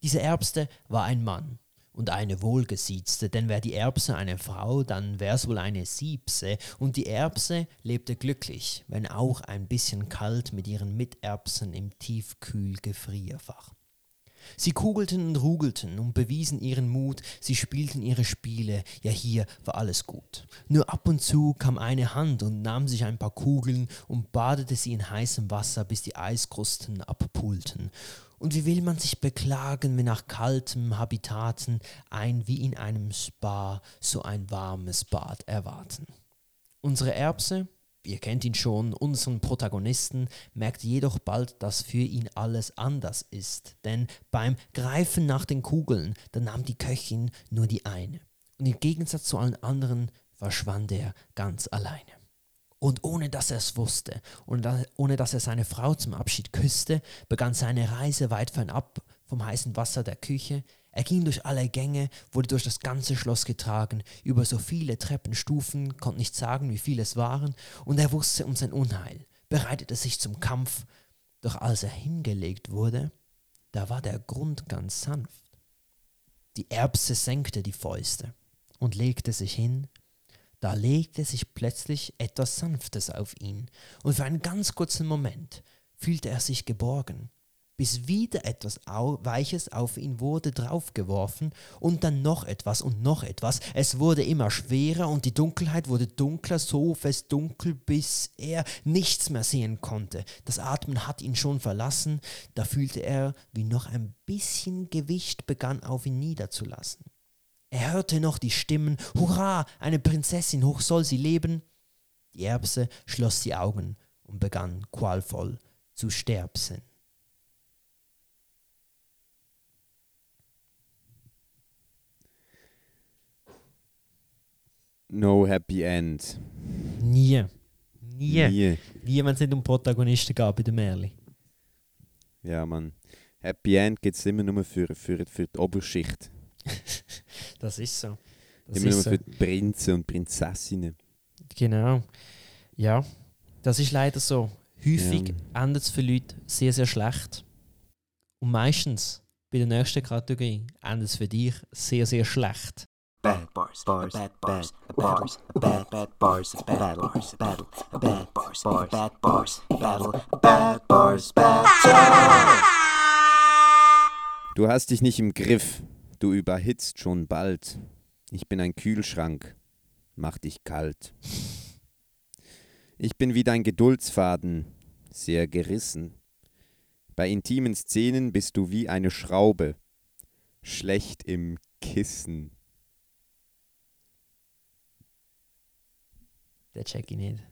Diese Erbste war ein Mann und eine wohlgesiezte, denn wär die Erbse eine Frau, dann wär's wohl eine Siebse, und die Erbse lebte glücklich, wenn auch ein bisschen kalt mit ihren Miterbsen im Tiefkühl-Gefrierfach. Sie kugelten und rugelten und bewiesen ihren Mut, sie spielten ihre Spiele, ja hier war alles gut. Nur ab und zu kam eine Hand und nahm sich ein paar Kugeln und badete sie in heißem Wasser, bis die Eiskrusten abpulten. Und wie will man sich beklagen, wenn nach kaltem Habitaten ein wie in einem Spa so ein warmes Bad erwarten? Unsere Erbse, ihr kennt ihn schon, unseren Protagonisten, merkt jedoch bald, dass für ihn alles anders ist. Denn beim Greifen nach den Kugeln, da nahm die Köchin nur die eine. Und im Gegensatz zu allen anderen verschwand er ganz alleine. Und ohne dass er es wusste, und ohne dass er seine Frau zum Abschied küsste, begann seine Reise weit fernab vom heißen Wasser der Küche. Er ging durch alle Gänge, wurde durch das ganze Schloss getragen, über so viele Treppenstufen, konnte nicht sagen, wie viele es waren, und er wusste um sein Unheil, bereitete sich zum Kampf. Doch als er hingelegt wurde, da war der Grund ganz sanft. Die Erbse senkte die Fäuste und legte sich hin da legte sich plötzlich etwas Sanftes auf ihn, und für einen ganz kurzen Moment fühlte er sich geborgen, bis wieder etwas Weiches auf ihn wurde draufgeworfen, und dann noch etwas und noch etwas. Es wurde immer schwerer, und die Dunkelheit wurde dunkler, so fest dunkel, bis er nichts mehr sehen konnte. Das Atmen hat ihn schon verlassen, da fühlte er, wie noch ein bisschen Gewicht begann auf ihn niederzulassen. Er hörte noch die Stimmen, Hurra, eine Prinzessin, hoch soll sie leben. Die Erbse schloss die Augen und begann qualvoll zu sterbsen. No happy end. Nie. Nie. Nie. Nie, wenn es nicht um Protagonisten geht bei der Merli. Ja, Mann. Happy End gibt es immer nur für, für, für die Oberschicht. Das ist so. Das immer nur ist so. für Prinzen und Prinzessinnen. Genau. Ja, das ist leider so. Häufig endet es für Leute sehr, sehr schlecht. Und meistens, bei der nächsten Kategorie, endet es für dich sehr, sehr schlecht. Bad bars, bars, bad bars, bars, bad bad bars, bad bars, battle, bad bars, bad bars, battle, bad bars, bad Du hast dich nicht im Griff. Du überhitzt schon bald. Ich bin ein Kühlschrank. Mach dich kalt. Ich bin wie dein Geduldsfaden, sehr gerissen. Bei intimen Szenen bist du wie eine Schraube, schlecht im Kissen. Den check ich nicht.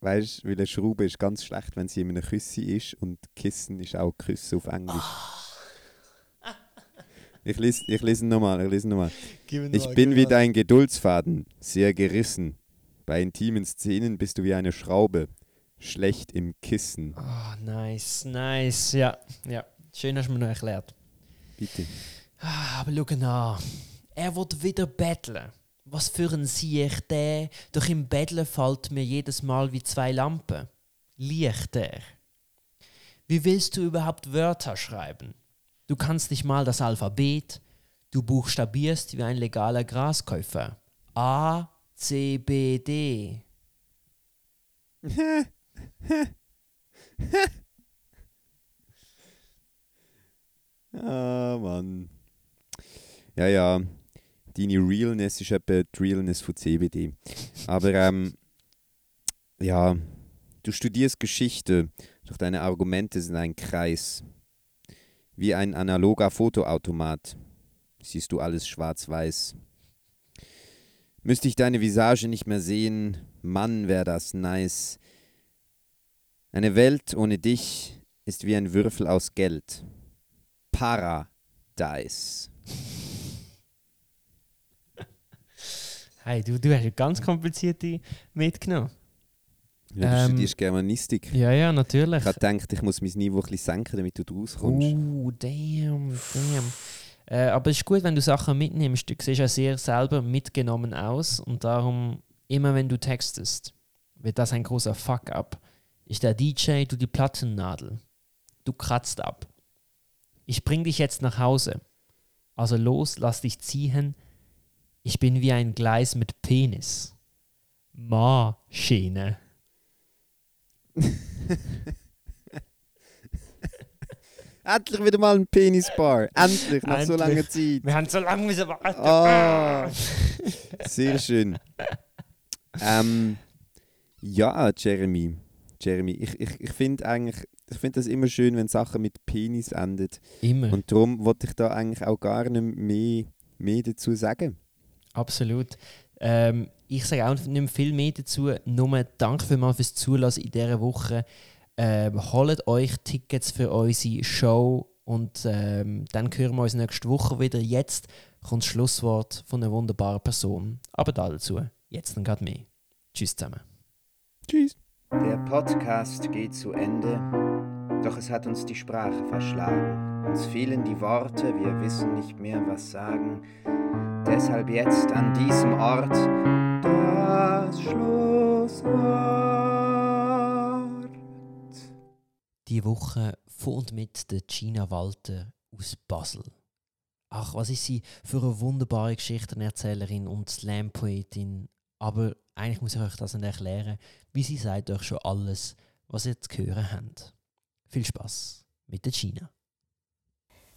Weißt du, weil eine Schraube ist ganz schlecht, wenn sie in einem Küssi ist und Kissen ist auch Küsse auf Englisch. Ich lese, ich lese nochmal, ich lese nochmal. Ich bin wie dein Geduldsfaden, sehr gerissen. Bei intimen Szenen bist du wie eine Schraube, schlecht im Kissen. Oh, nice, nice. Ja, ja. Schön hast du mir noch erklärt. Bitte. Ah, aber schau an. Er wird wieder betteln. Was für ein Sieg der. Doch im Betteln fällt mir jedes Mal wie zwei Lampen. Lichter. Wie willst du überhaupt Wörter schreiben? Du kannst nicht mal das Alphabet. Du buchstabierst wie ein legaler Graskäufer. A, C, B, D. Ah, Mann. Ja, ja. Deine Realness ist etwa die Realness von CBD. Aber, ähm, ja, du studierst Geschichte, doch deine Argumente sind ein Kreis. Wie ein analoger Fotoautomat siehst du alles schwarz-weiß. Müsste ich deine Visage nicht mehr sehen, Mann, wär das nice. Eine Welt ohne dich ist wie ein Würfel aus Geld. Paradise. Hey, du, du hast eine ganz komplizierte mitgenommen. Ja, du Ähm, studierst Germanistik. Ja, ja, natürlich. Ich habe gedacht, ich muss mein Niveau ein bisschen senken, damit du rauskommst. Oh, damn, damn. Äh, aber es ist gut, wenn du Sachen mitnimmst. Du siehst ja sehr selber mitgenommen aus und darum, immer wenn du textest, wird das ein großer Fuck-up. Ist der DJ, du die Plattennadel. Du kratzt ab. Ich bring dich jetzt nach Hause. Also los, lass dich ziehen. Ich bin wie ein Gleis mit Penis. Ma-Schiene. Endlich wieder mal ein Penisbar. Endlich, nach so langer Zeit. Wir haben so lange müssen warten. Ah, sehr schön. Ähm, ja, Jeremy. Jeremy, ich, ich, ich finde eigentlich, ich finde das immer schön, wenn Sachen mit Penis enden. Immer. Und darum wollte ich da eigentlich auch gar nicht mehr, mehr dazu sagen. Absolut. Ähm, ich sage auch nicht mehr viel mehr dazu. Nur danke vielmals fürs Zulassen in dieser Woche. Ähm, holt euch Tickets für unsere Show und ähm, dann hören wir uns nächste Woche wieder. Jetzt kommt das Schlusswort von einer wunderbaren Person. Aber dazu jetzt dann gerade mehr. Tschüss zusammen. Tschüss. Der Podcast geht zu Ende, doch es hat uns die Sprache verschlagen. Uns fehlen die Worte, wir wissen nicht mehr, was sagen. Deshalb jetzt an diesem Ort das Schlusswort. Die Woche von und mit der Gina Walter aus Basel. Ach, was ist sie für eine wunderbare Geschichtenerzählerin und Slam-Poetin. Aber eigentlich muss ich euch das nicht erklären, wie sie sagt euch schon alles, was ihr zu hören habt. Viel Spaß mit der Gina.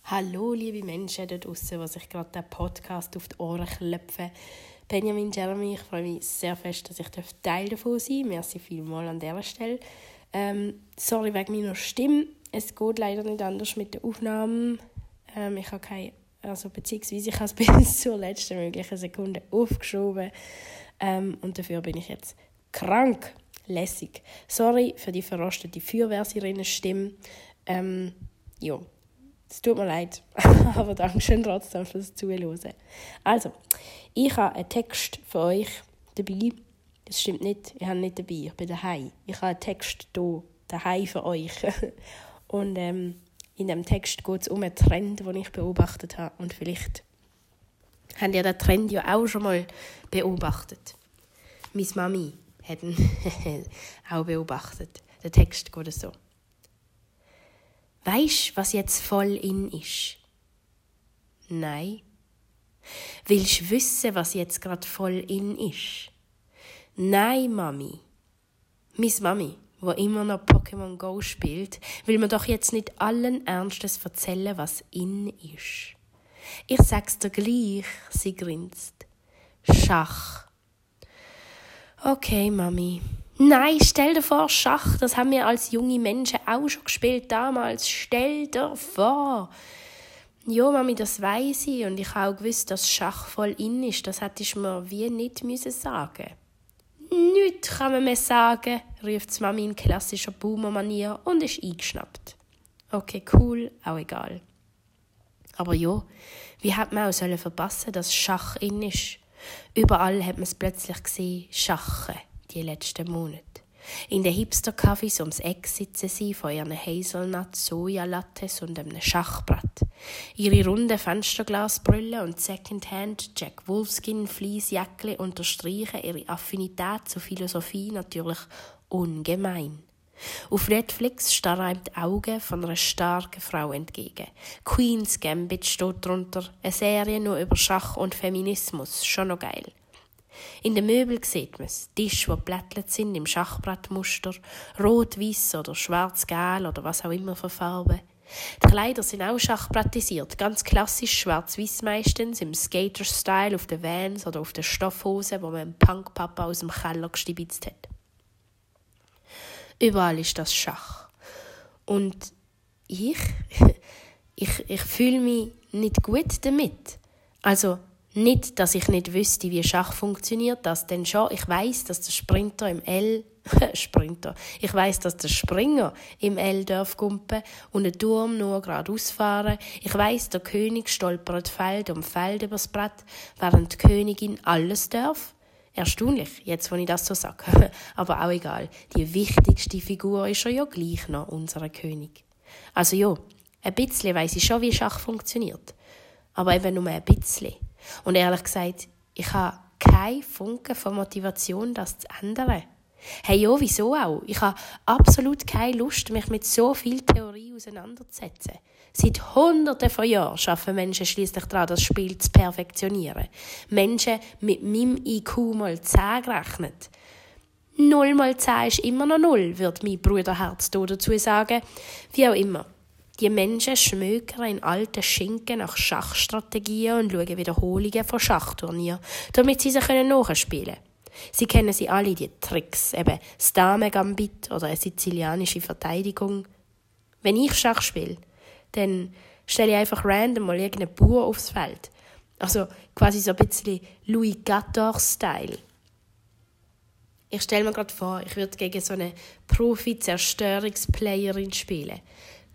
Hallo, liebe Menschen da draußen, was ich gerade den Podcast auf die Ohren klopfe. Benjamin, Jeremy, ich freue mich sehr fest, dass ich Teil davon sein darf. Merci vielmals an dieser Stelle. Ähm, sorry wegen meiner Stimme. Es geht leider nicht anders mit der Aufnahme. Ähm, ich habe keine, also beziehungsweise ich habe es bis zur letzten möglichen Sekunde aufgeschoben. Ähm, und dafür bin ich jetzt krank. Lässig. Sorry für die verrostete Feuerwehrsirinnen-Stimme. Ähm, ja, es tut mir leid, aber danke schön trotzdem fürs Zuhören. Also, ich habe einen Text für euch dabei. Das stimmt nicht, ich habe nicht dabei, ich bin daheim. Ich habe einen Text hier daheim für euch. Und ähm, in dem Text geht es um einen Trend, den ich beobachtet habe. Und vielleicht habt ihr den Trend ja auch schon mal beobachtet. Meine Mami hat ihn auch beobachtet. Der Text geht so. Weisst, was jetzt voll in ist? Nein. Willst wissen, was jetzt grad voll in ist? Nein, Mami. Miss Mami, wo immer noch Pokémon Go spielt, will mir doch jetzt nicht allen Ernstes erzählen, was in ist. Ich sag's dir gleich, sie grinst. Schach. Okay, Mami. Nein, stell dir vor, Schach, das haben wir als junge Menschen auch schon gespielt damals. Stell dir vor. Ja, Mami, das weiß ich und ich habe auch gewusst, dass Schach voll in ist. Das hättest du mir wie nicht müssen sagen. Nichts kann man mehr sagen, ruft Mami in klassischer Boomer-Manier und ist eingeschnappt. Okay, cool, auch egal. Aber ja, wie hat man auch sollen verpassen, dass Schach in ist? Überall hat man es plötzlich gesehen, Schachen, die letzten Monate. In den Hipster-Cafés ums Eck sitzen sie vor ihren Hazelnut, Sojalattes und einem Schachbrett. Ihre runden Fensterglasbrille und Secondhand Jack Wolfskin Fleecejäckli unterstreichen ihre Affinität zur Philosophie natürlich ungemein. Auf Netflix starren einem die Augen von einer starken Frau entgegen. Queen's Gambit steht drunter, eine Serie nur über Schach und Feminismus, schon noch geil. In den Möbeln sieht man es. Tische, die blättelt sind im Schachbrettmuster, rot, weiß oder schwarz-gel oder was auch immer für Farben. Die Kleider sind auch schachbrettisiert, ganz klassisch schwarz-weiß meistens, im Skater-Style auf den Vans oder auf den Stoffhosen, wo Punkpapa aus dem Keller gestibitzt hat. Überall ist das Schach. Und ich, ich, ich fühle mich nicht gut damit. Also nicht, dass ich nicht wüsste, wie Schach funktioniert, das denn schon. Ich weiß, dass der Sprinter im L Sprinter. Ich weiß, dass der Springer im L darf gumpen und ein Turm nur geradeaus fahren. Ich weiß, der König stolpert Feld um Feld übers Brett, während die Königin alles darf. Erstaunlich, jetzt, wo ich das so sage. Aber auch egal. Die wichtigste Figur ist ja gleich noch, unser König. Also ja, ein bisschen weiss ich schon, wie Schach funktioniert. Aber eben nur ein bisschen. Und ehrlich gesagt, ich habe keine Funken von Motivation, das zu ändern. Hey, ja, wieso auch? Ich habe absolut keine Lust, mich mit so viel Theorie auseinanderzusetzen. Seit Hunderten von Jahren schaffen Menschen schließlich daran, das Spiel zu perfektionieren. Menschen mit meinem IQ mal 10 gerechnet. 0 mal 10 ist immer noch 0, wird mein Bruder Herz dazu sagen. Wie auch immer. Die Menschen schmökern in alten Schinken nach Schachstrategien und schauen Wiederholungen von Schachturnieren, damit sie sie nachspielen können. Sie kennen sie alle, die Tricks, eben das Dame-Gambit oder eine sizilianische Verteidigung. Wenn ich Schach spiele, dann stelle ich einfach random mal irgendeinen Bauer aufs Feld. Also quasi so ein bisschen Louis XIV-Style. Ich stelle mir gerade vor, ich würde gegen so eine Profi-Zerstörungsplayerin spielen.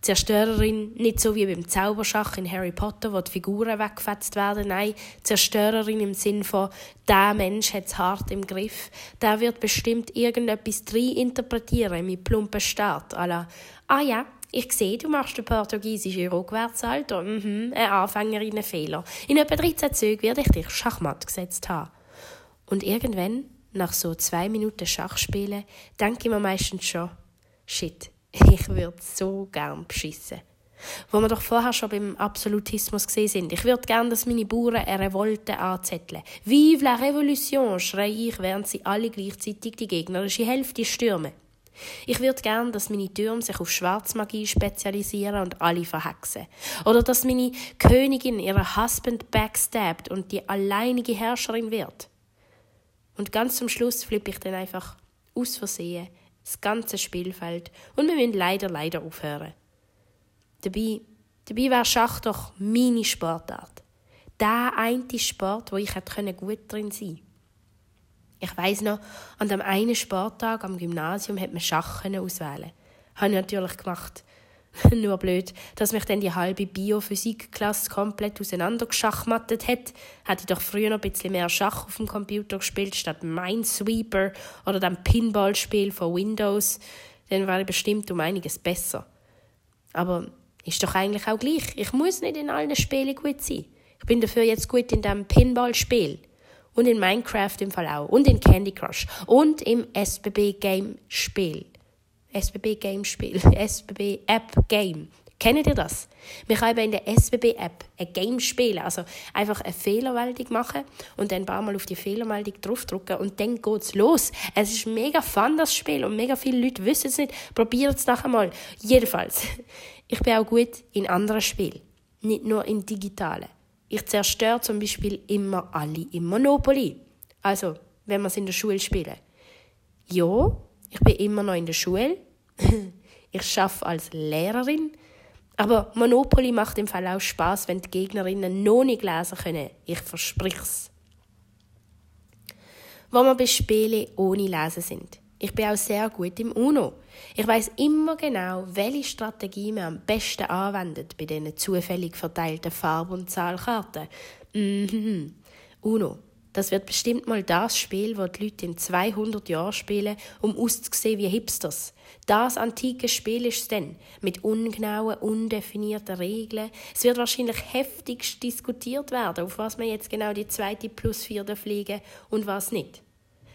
Zerstörerin nicht so wie beim Zauberschach in Harry Potter, wo die Figuren weggefetzt werden. Nein, Zerstörerin im Sinn von, der Mensch hat es hart im Griff. Der wird bestimmt irgendetwas drin interpretieren mit plumpen Start. la, ah ja, ich sehe, du machst den portugiesischen Rückwärtssalto. Mhm, ein Anfängerinnenfehler. In etwa 13 Zügen werde ich dich Schachmatt gesetzt haben. Und irgendwann, nach so zwei Minuten Schachspielen, denke ich mir meistens schon, shit, ich würde so gern beschissen. Wo wir doch vorher schon beim Absolutismus gesehen sind. Ich würde gern, dass meine Bauern eine Revolte anzetteln. Vive la Revolution, schreie ich, während sie alle gleichzeitig die gegnerische Hälfte stürmen. Ich würde gern, dass meine Türme sich auf Schwarzmagie spezialisieren und alle verhexen. Oder dass meine Königin ihren Husband backstabbt und die alleinige Herrscherin wird. Und ganz zum Schluss flippe ich dann einfach aus Versehen das ganze Spielfeld und wir müssen leider, leider aufhören. Dabei, dabei wäre Schach doch meine Sportart. Der eine Sport, wo ich hätte gut drin sein können. Ich weiß noch, an dem einen Sporttag am Gymnasium hat man Schach auswählen. Habe ich natürlich gemacht. Nur blöd, dass mich dann die halbe Biophysikklasse komplett auseinandergeschachmattet hat. Hätte ich doch früher noch ein bisschen mehr Schach auf dem Computer gespielt, statt Minesweeper oder dem Pinballspiel von Windows, dann wäre ich bestimmt um einiges besser. Aber ist doch eigentlich auch gleich. Ich muss nicht in allen Spielen gut sein. Ich bin dafür jetzt gut in dem Pinballspiel. Und in Minecraft im Fall auch. Und in Candy Crush. Und im SBB Game Spiel. SBB Game Spiel, SBB App Game. Kennt ihr das? Wir können in der SBB App ein Game spielen, also einfach eine Fehlermeldung machen und dann ein paar Mal auf die Fehlermeldung draufdrücken und dann geht's los. Es ist mega fun, das Spiel und mega viele Leute wissen es nicht. Probiert es nachher mal. Jedenfalls, ich bin auch gut in anderen Spielen, nicht nur in digitalen. Ich zerstöre zum Beispiel immer alle im Monopoly. Also, wenn wir es in der Schule spielen. Ja, ich bin immer noch in der Schule. ich arbeite als Lehrerin. Aber Monopoly macht im Fall auch Spaß, wenn die Gegnerinnen noch nicht lesen können. Ich versprich es. Wo wir bei Spielen ohne Lesen sind. Ich bin auch sehr gut im UNO. Ich weiß immer genau, welche Strategie man am besten anwendet bei diesen zufällig verteilten Farb- und Zahlkarten. Mhm. UNO. Das wird bestimmt mal das Spiel, das die Leute in 200 Jahren spielen, um auszusehen wie Hipsters. Das antike Spiel ist es dann, mit ungenauen, undefinierten Regeln. Es wird wahrscheinlich heftigst diskutiert werden, auf was man jetzt genau die zweite plus vierte fliegen und was nicht.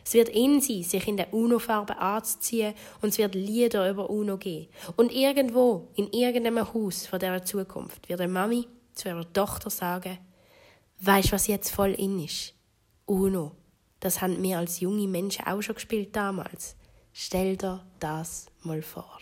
Es wird in sie, sich in der UNO-Farbe anzuziehen und es wird Lieder über UNO geben. Und irgendwo, in irgendeinem Haus von dieser Zukunft, wird eine Mami zu ihrer Tochter sagen, Weißt was jetzt voll in ist? UNO. Das haben wir als junge Menschen auch schon gespielt damals. Stell dir das mal vor.